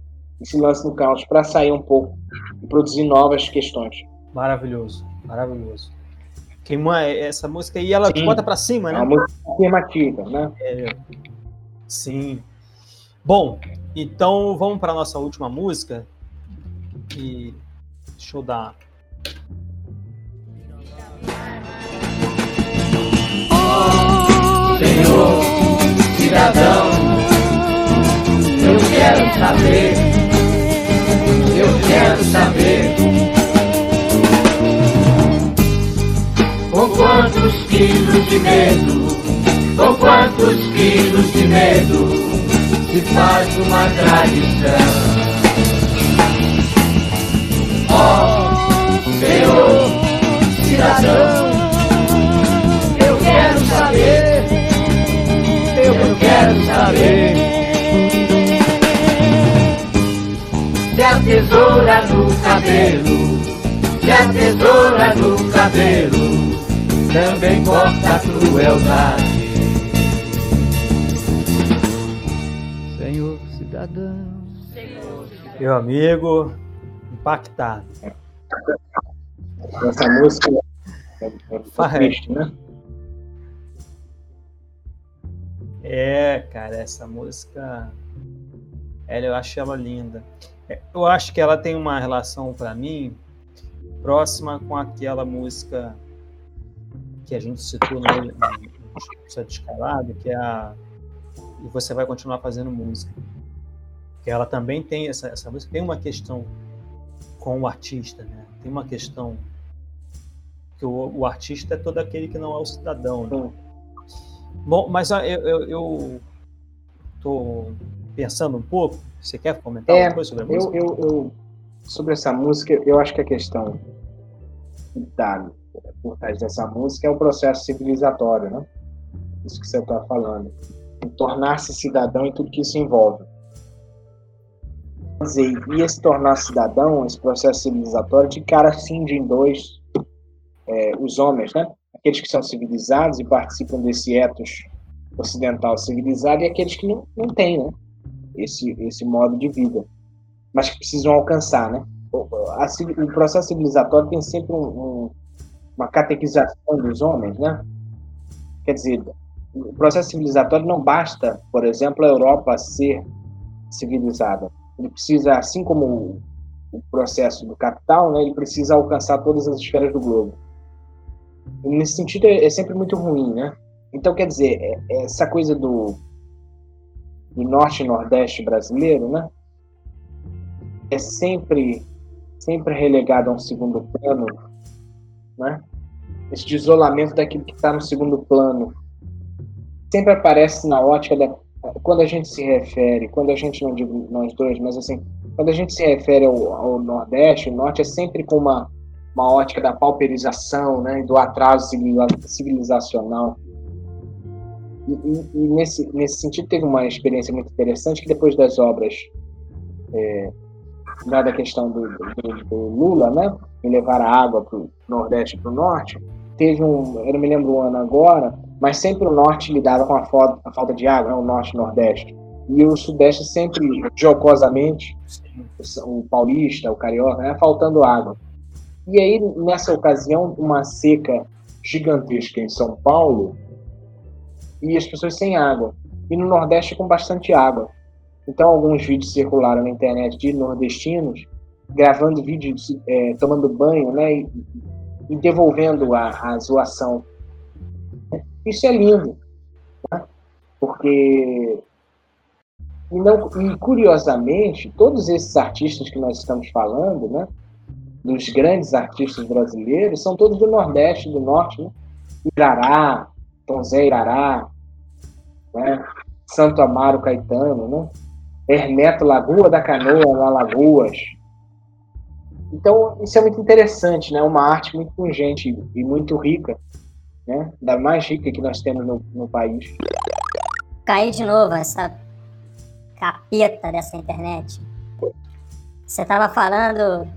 E se lance no caos para sair um pouco e produzir novas questões. Maravilhoso, maravilhoso. Queima essa música e ela sim, bota para cima, né? É uma música afirmativa, né? É, sim. Bom, então vamos para nossa última música. E deixa eu dar. Senhor, cidadão, eu quero saber, eu quero saber. Com quantos quilos de medo, com quantos quilos de medo se faz uma tradição. Oh, Senhor, cidadão, eu quero saber, eu quero saber. Se a tesoura no cabelo, se a tesoura no cabelo também corta a crueldade. Meu amigo, impactado. Essa música é, triste, né? É, cara, essa música, ela, eu acho ela linda. É, eu acho que ela tem uma relação para mim próxima com aquela música que a gente citou no, no Escalado, que é a E Você Vai Continuar Fazendo Música. Que ela também tem, essa, essa música tem uma questão com o artista, né? Tem uma questão que o, o artista é todo aquele que não é o cidadão, né? Bom, mas eu, eu, eu tô pensando um pouco. Você quer comentar é, alguma coisa sobre a música? Eu, eu, eu, sobre essa música, eu acho que a questão da por trás dessa música é o processo civilizatório, né? Isso que você está falando. Tornar-se cidadão e tudo que isso envolve. E esse tornar cidadão, esse processo civilizatório, de cara cinge em dois é, os homens, né? Aqueles que são civilizados e participam desse etos ocidental civilizado e aqueles que não, não têm, né? Esse, esse modo de vida, mas que precisam alcançar, né? O, a, o processo civilizatório tem sempre um, um uma catequização dos homens, né? Quer dizer, o processo civilizatório não basta, por exemplo, a Europa ser civilizada. Ele precisa, assim como o processo do capital, né, ele precisa alcançar todas as esferas do globo. E nesse sentido, é, é sempre muito ruim, né? Então, quer dizer, é, é essa coisa do, do norte e nordeste brasileiro, né? É sempre, sempre relegado a um segundo plano né? Esse isolamento daquilo que está no segundo plano sempre aparece na ótica da quando a gente se refere, quando a gente não digo nós dois, mas assim, quando a gente se refere ao, ao Nordeste, o Norte é sempre com uma uma ótica da pauperização, né, do atraso civilizacional. E, e, e, nesse, nesse sentido teve uma experiência muito interessante que depois das obras é, da questão do, do, do, Lula, né, em levar a água para o Nordeste e para o Norte, teve um, eu não me lembro o ano agora, mas sempre o Norte lidava com a falta, a falta de água, né, o Norte e o Nordeste. E o Sudeste sempre, jocosamente, o paulista, o carioca, né, faltando água. E aí, nessa ocasião, uma seca gigantesca em São Paulo e as pessoas sem água. E no Nordeste com bastante água. Então, alguns vídeos circularam na internet de nordestinos gravando vídeos é, tomando banho, né, e, e devolvendo a, a, zoação. Isso é lindo, né? porque e, não, e curiosamente todos esses artistas que nós estamos falando, né, dos grandes artistas brasileiros, são todos do Nordeste, do Norte, né? Irará, Tom Zé Irará, né? Santo Amaro Caetano, né? Hermeto Lagoa da Canoa, lá Lagoas. Então, isso é muito interessante, né? Uma arte muito pungente e muito rica, né? Da mais rica que nós temos no, no país. Caí de novo essa capeta dessa internet. Você tava falando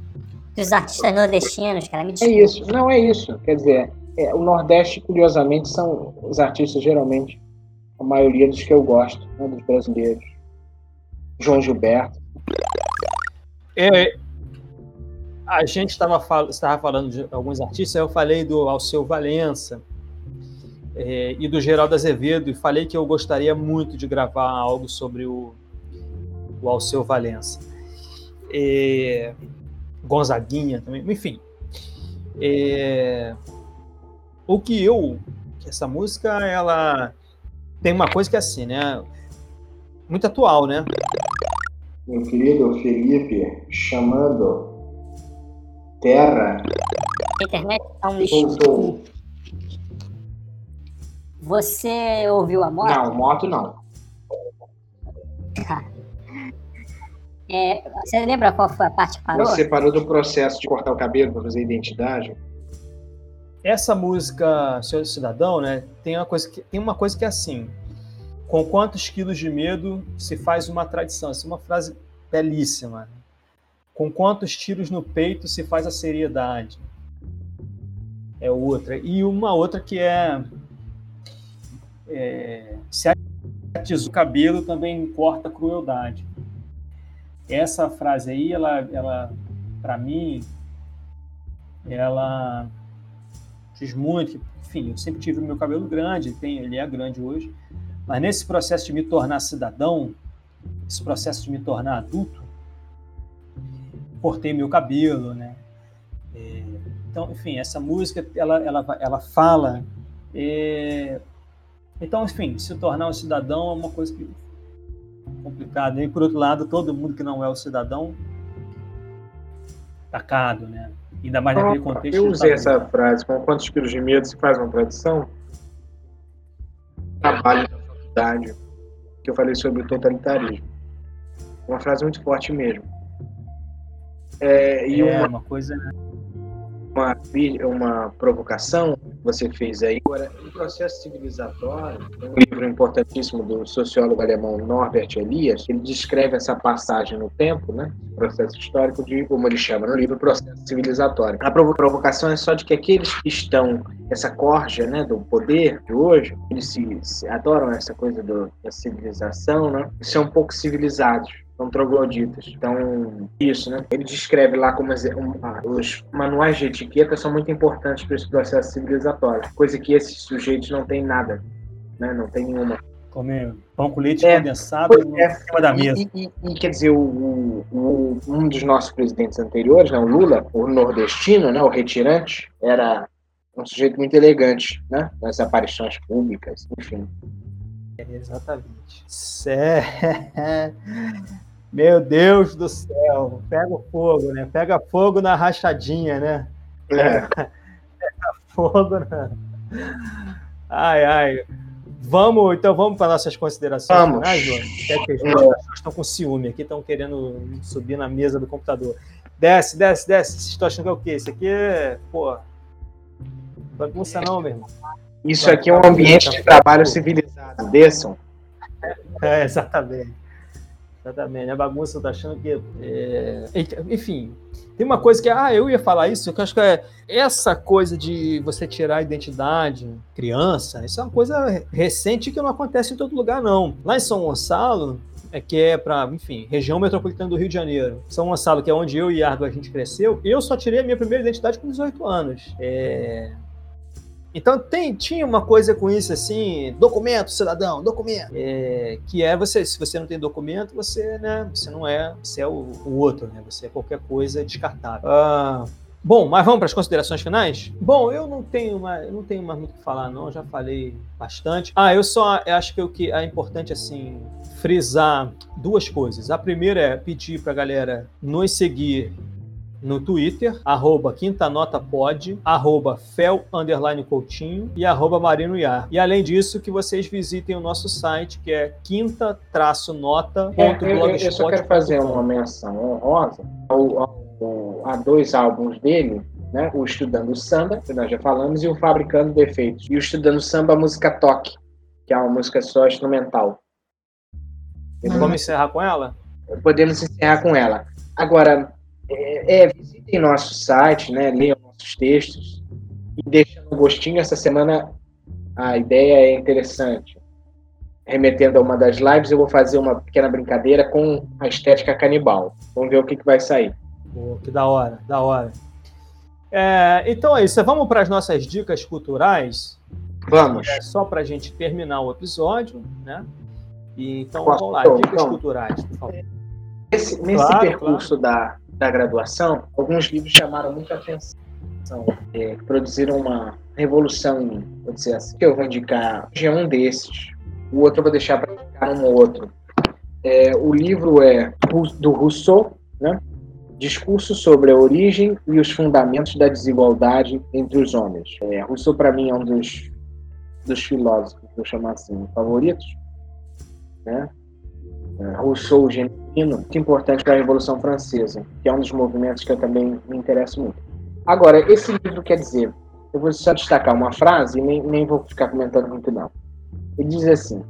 dos artistas nordestinos, cara. Me É desculpa. isso, não é isso. Quer dizer, é, o Nordeste, curiosamente, são os artistas, geralmente, a maioria dos que eu gosto, né, dos brasileiros. João Gilberto. É, a gente estava fal falando de alguns artistas, eu falei do Alceu Valença é, e do Geraldo Azevedo, e falei que eu gostaria muito de gravar algo sobre o, o Alceu Valença. É, Gonzaguinha também, enfim. É, o que eu. Essa música, ela tem uma coisa que é assim, né? Muito atual, né? Meu querido Felipe, chamando Terra, A internet tá um voltou. lixo. Você ouviu a moto? Não, moto não. É, você lembra qual foi a parte que parou? Você parou do processo de cortar o cabelo para fazer identidade? essa música Senhor Cidadão, né, tem uma coisa que tem uma coisa que é assim: com quantos quilos de medo se faz uma tradição? Essa é uma frase belíssima. Com quantos tiros no peito se faz a seriedade? É outra. E uma outra que é, é se atiza o cabelo também corta a crueldade. Essa frase aí, ela, ela para mim, ela diz muito, enfim, eu sempre tive o meu cabelo grande, tem, ele é grande hoje, mas nesse processo de me tornar cidadão, esse processo de me tornar adulto, cortei meu cabelo, né? É, então, enfim, essa música, ela, ela, ela fala, é, então, enfim, se tornar um cidadão é uma coisa que complicada. E por outro lado, todo mundo que não é o cidadão tacado, né? Ainda mais naquele contexto. Eu usei essa frase, com quantos quilos de medo se faz uma tradição? Trabalho na faculdade, que eu falei sobre o totalitarismo. Uma frase muito forte mesmo. É, e é uma, uma coisa. uma, vi- uma provocação que você fez aí. Agora, o processo civilizatório, um livro importantíssimo do sociólogo alemão Norbert Elias, ele descreve essa passagem no tempo, né? processo histórico de, como ele chama no livro, processo civilizatório. A provo- provocação é só de que aqueles que estão, essa corja né, do poder de hoje, eles se, se adoram essa coisa do- da civilização, né? São um pouco civilizados são trogloditas. Então, isso, né? Ele descreve lá como exe- um- ah, os manuais de etiqueta são muito importantes para esse processo civilizatório, coisa que esses sujeitos não têm nada, né? Não tem nenhuma. Comer pão com leite É, condensado pois em é. cima da mesa. e- e- e, quer dizer, o, o- um dos nossos presidentes anteriores, né, o Lula, o nordestino, né, o retirante, era um sujeito muito elegante, né? Nas aparições públicas, enfim. Exatamente. Cé... Meu Deus do céu, pega fogo, né? Pega fogo na rachadinha, né? É. Fogo na. Ai, ai. Vamos, então vamos para nossas considerações Vamos. finais, João? Até que as pessoas estão com ciúme aqui, estão querendo subir na mesa do computador. Desce, desce, desce. Vocês estão achando que é o quê? Isso aqui é, pô, bagunça não, meu irmão. Isso aqui é um ambiente de trabalho civilizado. Desçam. É, exatamente. Exatamente. A bagunça tá achando que. é, Enfim, tem uma coisa que. Ah, eu ia falar isso, que eu acho que é essa coisa de você tirar a identidade criança, isso é uma coisa recente que não acontece em todo lugar, não. Lá em São Gonçalo, é que é para, enfim, região metropolitana do Rio de Janeiro. São Gonçalo, que é onde eu e Ardo a gente cresceu, eu só tirei a minha primeira identidade com 18 anos. É, então tem, tinha uma coisa com isso assim, documento, cidadão, documento. É, que é você, se você não tem documento, você, né, você não é, você é o, o outro, né? Você é qualquer coisa descartável. Ah, bom, mas vamos para as considerações finais? Bom, eu não tenho mais, não tenho mais muito o que falar, não, já falei bastante. Ah, eu só acho que o que é importante assim frisar duas coisas. A primeira é pedir para a galera nos seguir no Twitter, arroba quintanotapod, arroba fel, underline coutinho e arroba marino iar. E além disso, que vocês visitem o nosso site, que é quinta-nota.blogspot. É, eu, eu só quero fazer uma menção honrosa ao, ao, a dois álbuns dele, né? O Estudando Samba, que nós já falamos, e o Fabricando Defeitos. E o Estudando Samba, a música Toque, que é uma música só instrumental. Vamos encerrar com ela? Podemos encerrar com ela. Agora, é, é, visitem nosso site, né? Leiam nossos textos e deixem um gostinho. Essa semana a ideia é interessante. Remetendo a uma das lives, eu vou fazer uma pequena brincadeira com a estética canibal. Vamos ver o que, que vai sair. Pô, que da hora, da hora. É, então é isso. Vamos para as nossas dicas culturais. Vamos. É, só para a gente terminar o episódio, né? E, então Posso? vamos lá, dicas Então, culturais, por favor. Nesse, nesse Claro, percurso Da, da graduação, alguns livros chamaram muita atenção. É, produziram uma revolução em mim, vou dizer assim. Eu vou indicar é um desses. O outro eu vou deixar para indicar um outro. É, o livro é do Rousseau, né? Discurso sobre a origem e os fundamentos da desigualdade entre os homens. É, Rousseau, para mim, é um dos, dos filósofos, vou chamar assim, favoritos. Né? É, Rousseau, genuíno, muito importante para a Revolução Francesa, que é um dos movimentos que eu também me interesso muito. Agora, esse livro quer dizer, eu vou só destacar uma frase e nem, nem vou ficar comentando muito não. Ele diz assim: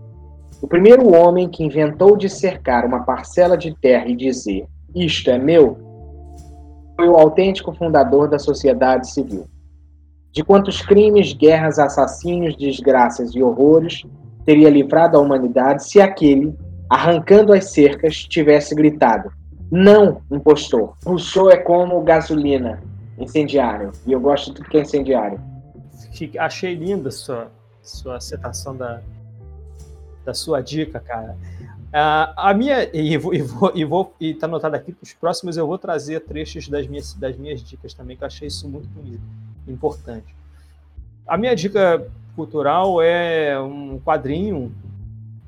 O primeiro homem que inventou de cercar uma parcela de terra e dizer isto é meu, foi o autêntico fundador da sociedade civil. De quantos crimes, guerras, assassínios, desgraças e horrores teria livrado a humanidade se aquele, arrancando as cercas, tivesse gritado: Não, impostor. Rousseau é como gasolina incendiário. E eu gosto de tudo que é incendiário. Achei linda sua, sua citação da, da sua dica, cara. Ah, a minha, e vou, e vou, e vou e tá anotado aqui para os próximos, eu vou trazer trechos das minhas, das minhas dicas também, que eu achei isso muito bonito, importante. A minha dica cultural é um quadrinho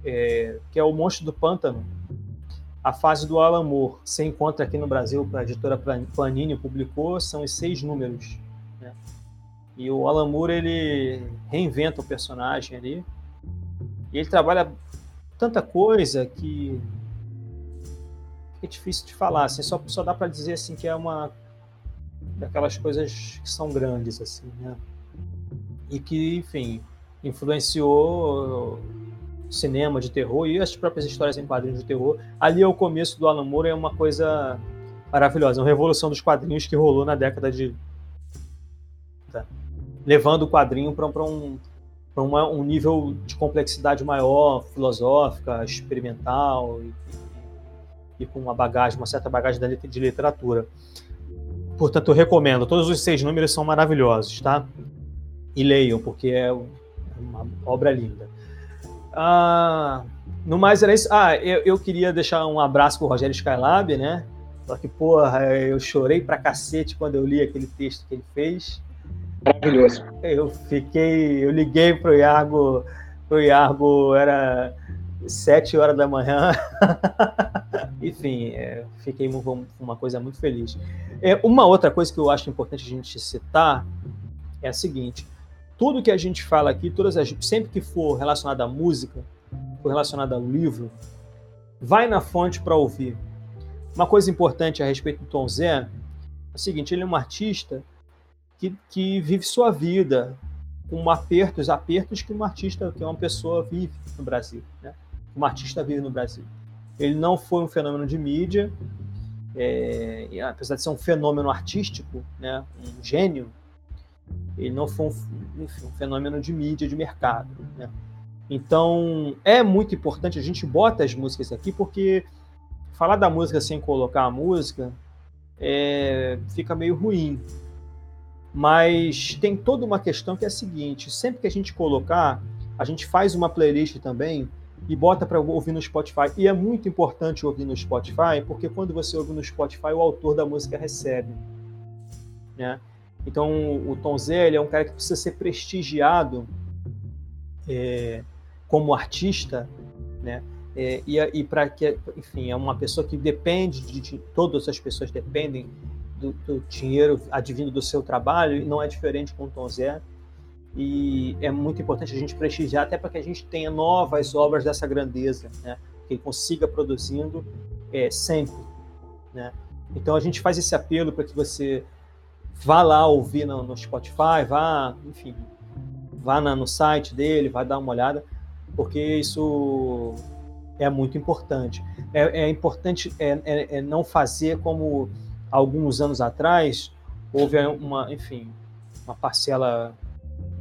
é, que é o Monstro do Pântano, a fase do Alan Moore. Encontra aqui no Brasil, a editora Plan- Panini publicou, são os seis números. né? E o Alan Moore, ele reinventa o personagem ali. E ele trabalha tanta coisa que é difícil de falar. Assim, só, só dá para dizer assim que é uma daquelas coisas que são grandes assim, né? E que, enfim, influenciou cinema de terror e as próprias histórias em quadrinhos de terror. Ali é o começo do Alan Moore, é uma coisa maravilhosa, uma revolução dos quadrinhos que rolou na década de tá? levando o quadrinho para um um nível de complexidade maior, filosófica, experimental e, e com uma bagagem, uma certa bagagem de literatura. Portanto, eu recomendo. Todos os seis números são maravilhosos, tá? E leiam, porque é uma obra linda. Ah, no mais era isso. Ah, eu, eu queria deixar um abraço pro Rogério Skylab, né? Só que, porra, eu chorei pra cacete quando eu li aquele texto que ele fez. Maravilhoso. Eu fiquei, eu liguei pro Iago, pro Iago era sete horas da manhã. Enfim, é, fiquei mu- uma coisa muito feliz. É, uma outra coisa que eu acho importante a gente citar é a seguinte: tudo que a gente fala aqui, todas as, sempre que for relacionado à música, for relacionado ao livro, vai na fonte para ouvir. Uma coisa importante a respeito do Tom Zé é o seguinte: ele é um artista que, que vive sua vida com apertos, apertos que um artista, que uma pessoa vive no Brasil, né? Um artista vive no Brasil. Ele não foi um fenômeno de mídia, é, apesar de ser um fenômeno artístico, né? Um gênio, ele não foi um, enfim, um fenômeno de mídia, de mercado, né? Então é muito importante a gente bota as músicas aqui porque falar da música sem colocar a música é, fica meio ruim, mas tem toda uma questão que é a seguinte: sempre que a gente colocar, a gente faz uma playlist também e bota para ouvir no Spotify. E é muito importante ouvir no Spotify, porque quando você ouve no Spotify, o autor da música recebe. Né? Então, o Tom Zé ele é um cara que precisa ser prestigiado é, como artista, né? É, e e para que, enfim, é uma pessoa que depende de, de todas as pessoas dependem do, do, dinheiro advindo do seu trabalho e não é diferente com o Tom Zé. E é muito importante a gente prestigiar, até para que a gente tenha novas obras dessa grandeza, né? que ele consiga produzindo é, sempre. Né? Então a gente faz esse apelo para que você vá lá ouvir no, no Spotify, vá, enfim, vá na, no site dele, vá dar uma olhada, porque isso é muito importante. É, é importante é, é, é, não fazer como alguns anos atrás houve uma, enfim, uma parcela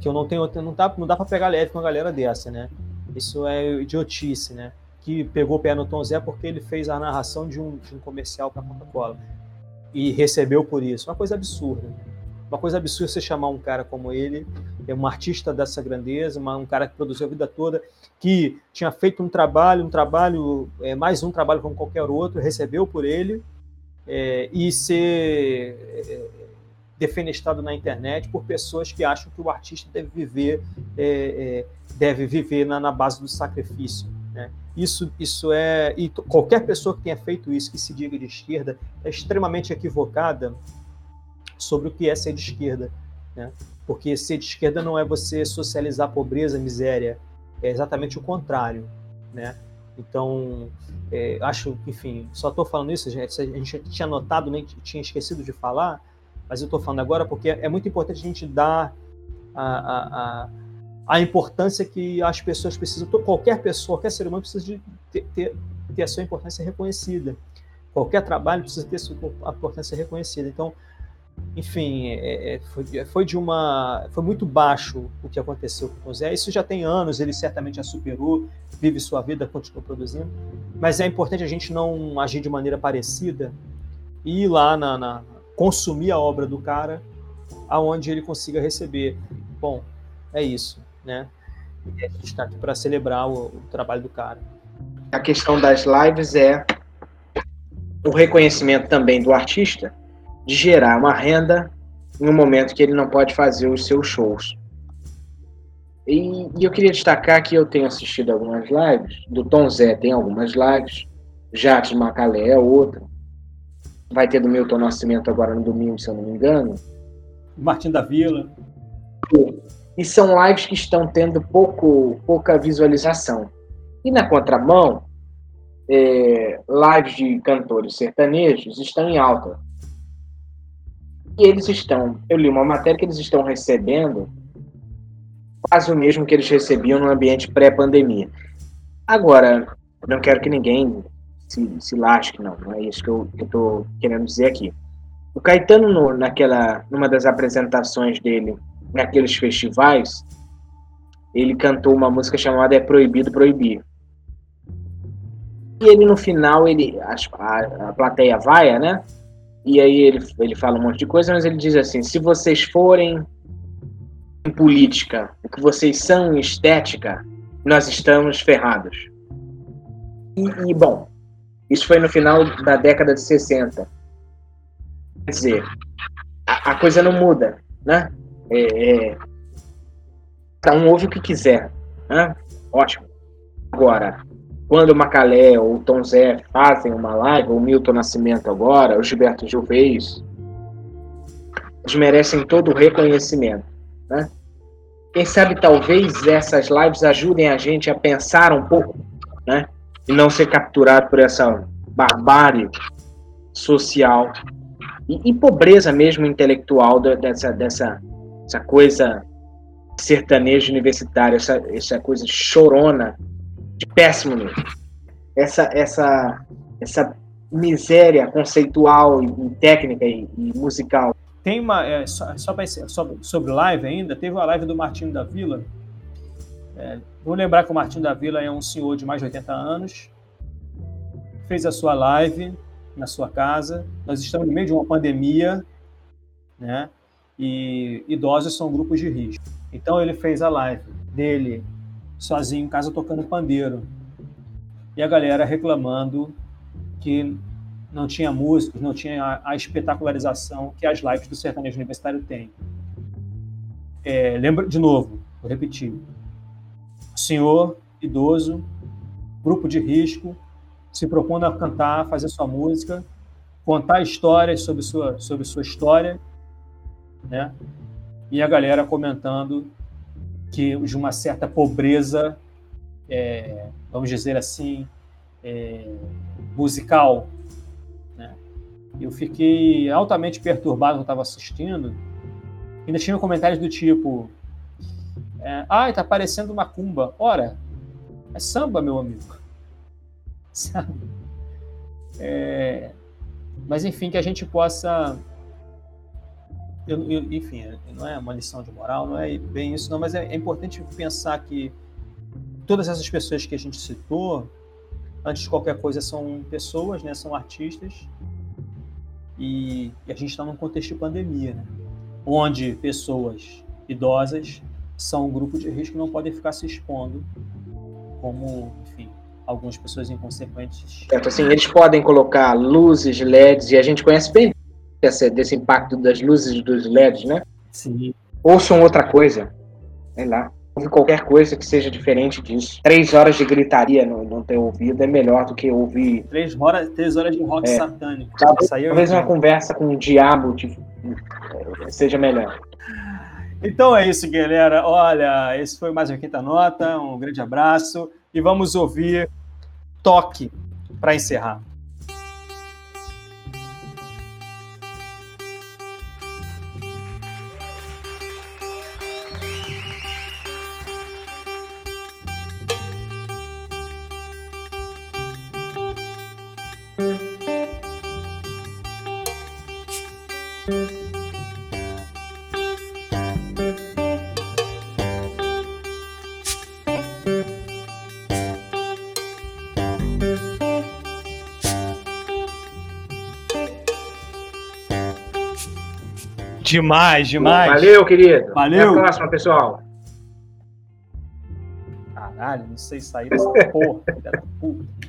que eu não tenho, não dá, não dá para pegar leve com uma galera dessa, né? Isso é idiotice, né? Que pegou o pé no Tom Zé porque ele fez a narração de um, de um comercial para Coca-Cola e recebeu por isso. Uma coisa absurda. Uma coisa absurda você chamar um cara como ele, é um artista dessa grandeza, um cara que produziu a vida toda, que tinha feito um trabalho, um trabalho, é, mais um trabalho como qualquer outro, recebeu por ele, é, e ser é, defenestrado na internet por pessoas que acham que o artista deve viver, é, é, deve viver na, na base do sacrifício. Né? Isso, isso é. E qualquer pessoa que tenha feito isso, que se diga de esquerda, é extremamente equivocada sobre o que é ser de esquerda. Né? Porque ser de esquerda não é você socializar pobreza, miséria, é exatamente o contrário. Né? Então, é, acho, enfim, só estou falando isso, gente, a gente tinha notado, nem tinha esquecido de falar, mas eu estou falando agora porque é muito importante a gente dar a, a, a a importância que as pessoas precisam, qualquer pessoa, qualquer ser humano precisa de ter, ter, ter a sua importância reconhecida. Qualquer trabalho precisa ter a sua importância reconhecida. Então, enfim, é, é foi, foi, de uma, foi muito baixo o que aconteceu com o Zé. Isso já tem anos, ele certamente já superou, vive sua vida, continua produzindo. Mas é importante a gente não agir de maneira parecida e ir lá na, na consumir a obra do cara, aonde ele consiga receber. Bom, é isso né? E a gente está aqui para celebrar o, o trabalho do cara. A questão das lives é o reconhecimento também do artista de gerar uma renda no momento que ele não pode fazer os seus shows. E, e, eu queria destacar que eu tenho assistido algumas lives, do Tom Zé tem algumas lives, Jacques Macalé é outra, vai ter do Milton Nascimento agora no domingo, se eu não me engano. Martim da Vila e são lives que estão tendo pouco, pouca visualização. E na contramão, é, lives de cantores sertanejos estão em alta. E eles estão, eu li uma matéria que eles estão recebendo quase o mesmo que eles recebiam no ambiente pré-pandemia. Agora, não quero que ninguém se, se lasque, não, não é isso que eu estou que querendo dizer aqui. O Caetano, no, naquela, numa das apresentações dele naqueles festivais, ele cantou uma música chamada É Proibido Proibir. E ele no final, ele a, a, plateia vai, né? E aí ele, ele fala um monte de coisa, mas ele diz assim: se vocês forem em política, o que vocês são em estética, nós estamos ferrados. E, e, bom, isso foi no final da década de 60. Quer dizer, a, a coisa não muda, né? É, é, cada um ouve o que quiser. Né? Ótimo. Agora, quando o Macalé ou o Tom Zé fazem uma live, o Milton Nascimento agora, o Gilberto Gil fez, eles merecem todo o reconhecimento. Né? Quem sabe talvez essas lives ajudem a gente a pensar um pouco, né? E não ser capturado por essa barbárie social e, e pobreza mesmo intelectual dessa, dessa, essa coisa sertaneja universitária, essa, essa coisa chorona, de péssimo nível. Essa, essa, essa miséria conceitual e, técnica e, e, musical. Tem uma, é, só, só sobre, sobre live ainda, teve uma live do Martinho da Vila. É, vou lembrar que o Martinho da Vila é um senhor de mais de 80 anos, fez a sua live na sua casa. Nós estamos no meio de uma pandemia, né? E idosos são grupos de risco. Então ele fez a live dele sozinho em casa tocando pandeiro. E a galera reclamando que não tinha músicos, não tinha a, espetacularização que as lives do sertanejo universitário têm. É, lembra de novo, vou repetir. Senhor idoso, grupo de risco, se propondo a cantar, fazer sua música contar histórias sobre sua, sobre sua história, né? E a galera comentando que de uma certa pobreza, é, vamos dizer assim, é, musical. Né? Eu fiquei altamente perturbado quando estava assistindo. Ainda tinha comentários do tipo: é, Ai, tá parecendo uma cumba. Ora, é samba, meu amigo. Sabe? É, mas enfim, que a gente possa. Eu, eu, enfim, não é uma lição de moral, não é bem isso, não, mas é, é importante pensar que todas essas pessoas que a gente citou, antes de qualquer coisa, são pessoas, né? São artistas. E, e a gente está num contexto de pandemia, né? onde pessoas idosas são um grupo de risco que não podem ficar se expondo, como, enfim, algumas pessoas inconsequentes. Certo, assim, eles podem colocar luzes LEDs, e a gente conhece bem esse, desse impacto das luzes dos LEDs, né? Sim. Ouçam outra coisa, sei lá ouvir qualquer coisa que seja diferente disso. Três horas de gritaria no teu ouvido é melhor do que ouvir. Três horas, três horas de rock É. satânico. Talvez, talvez uma conversa com o diabo tipo, seja melhor. Então é isso, galera. Olha, esse foi mais uma quinta nota. Um grande abraço e vamos ouvir Toque para encerrar. Demais, demais. Valeu, querido. Valeu. Até a próxima, pessoal. Caralho, não sei sair dessa porra, filha da puta.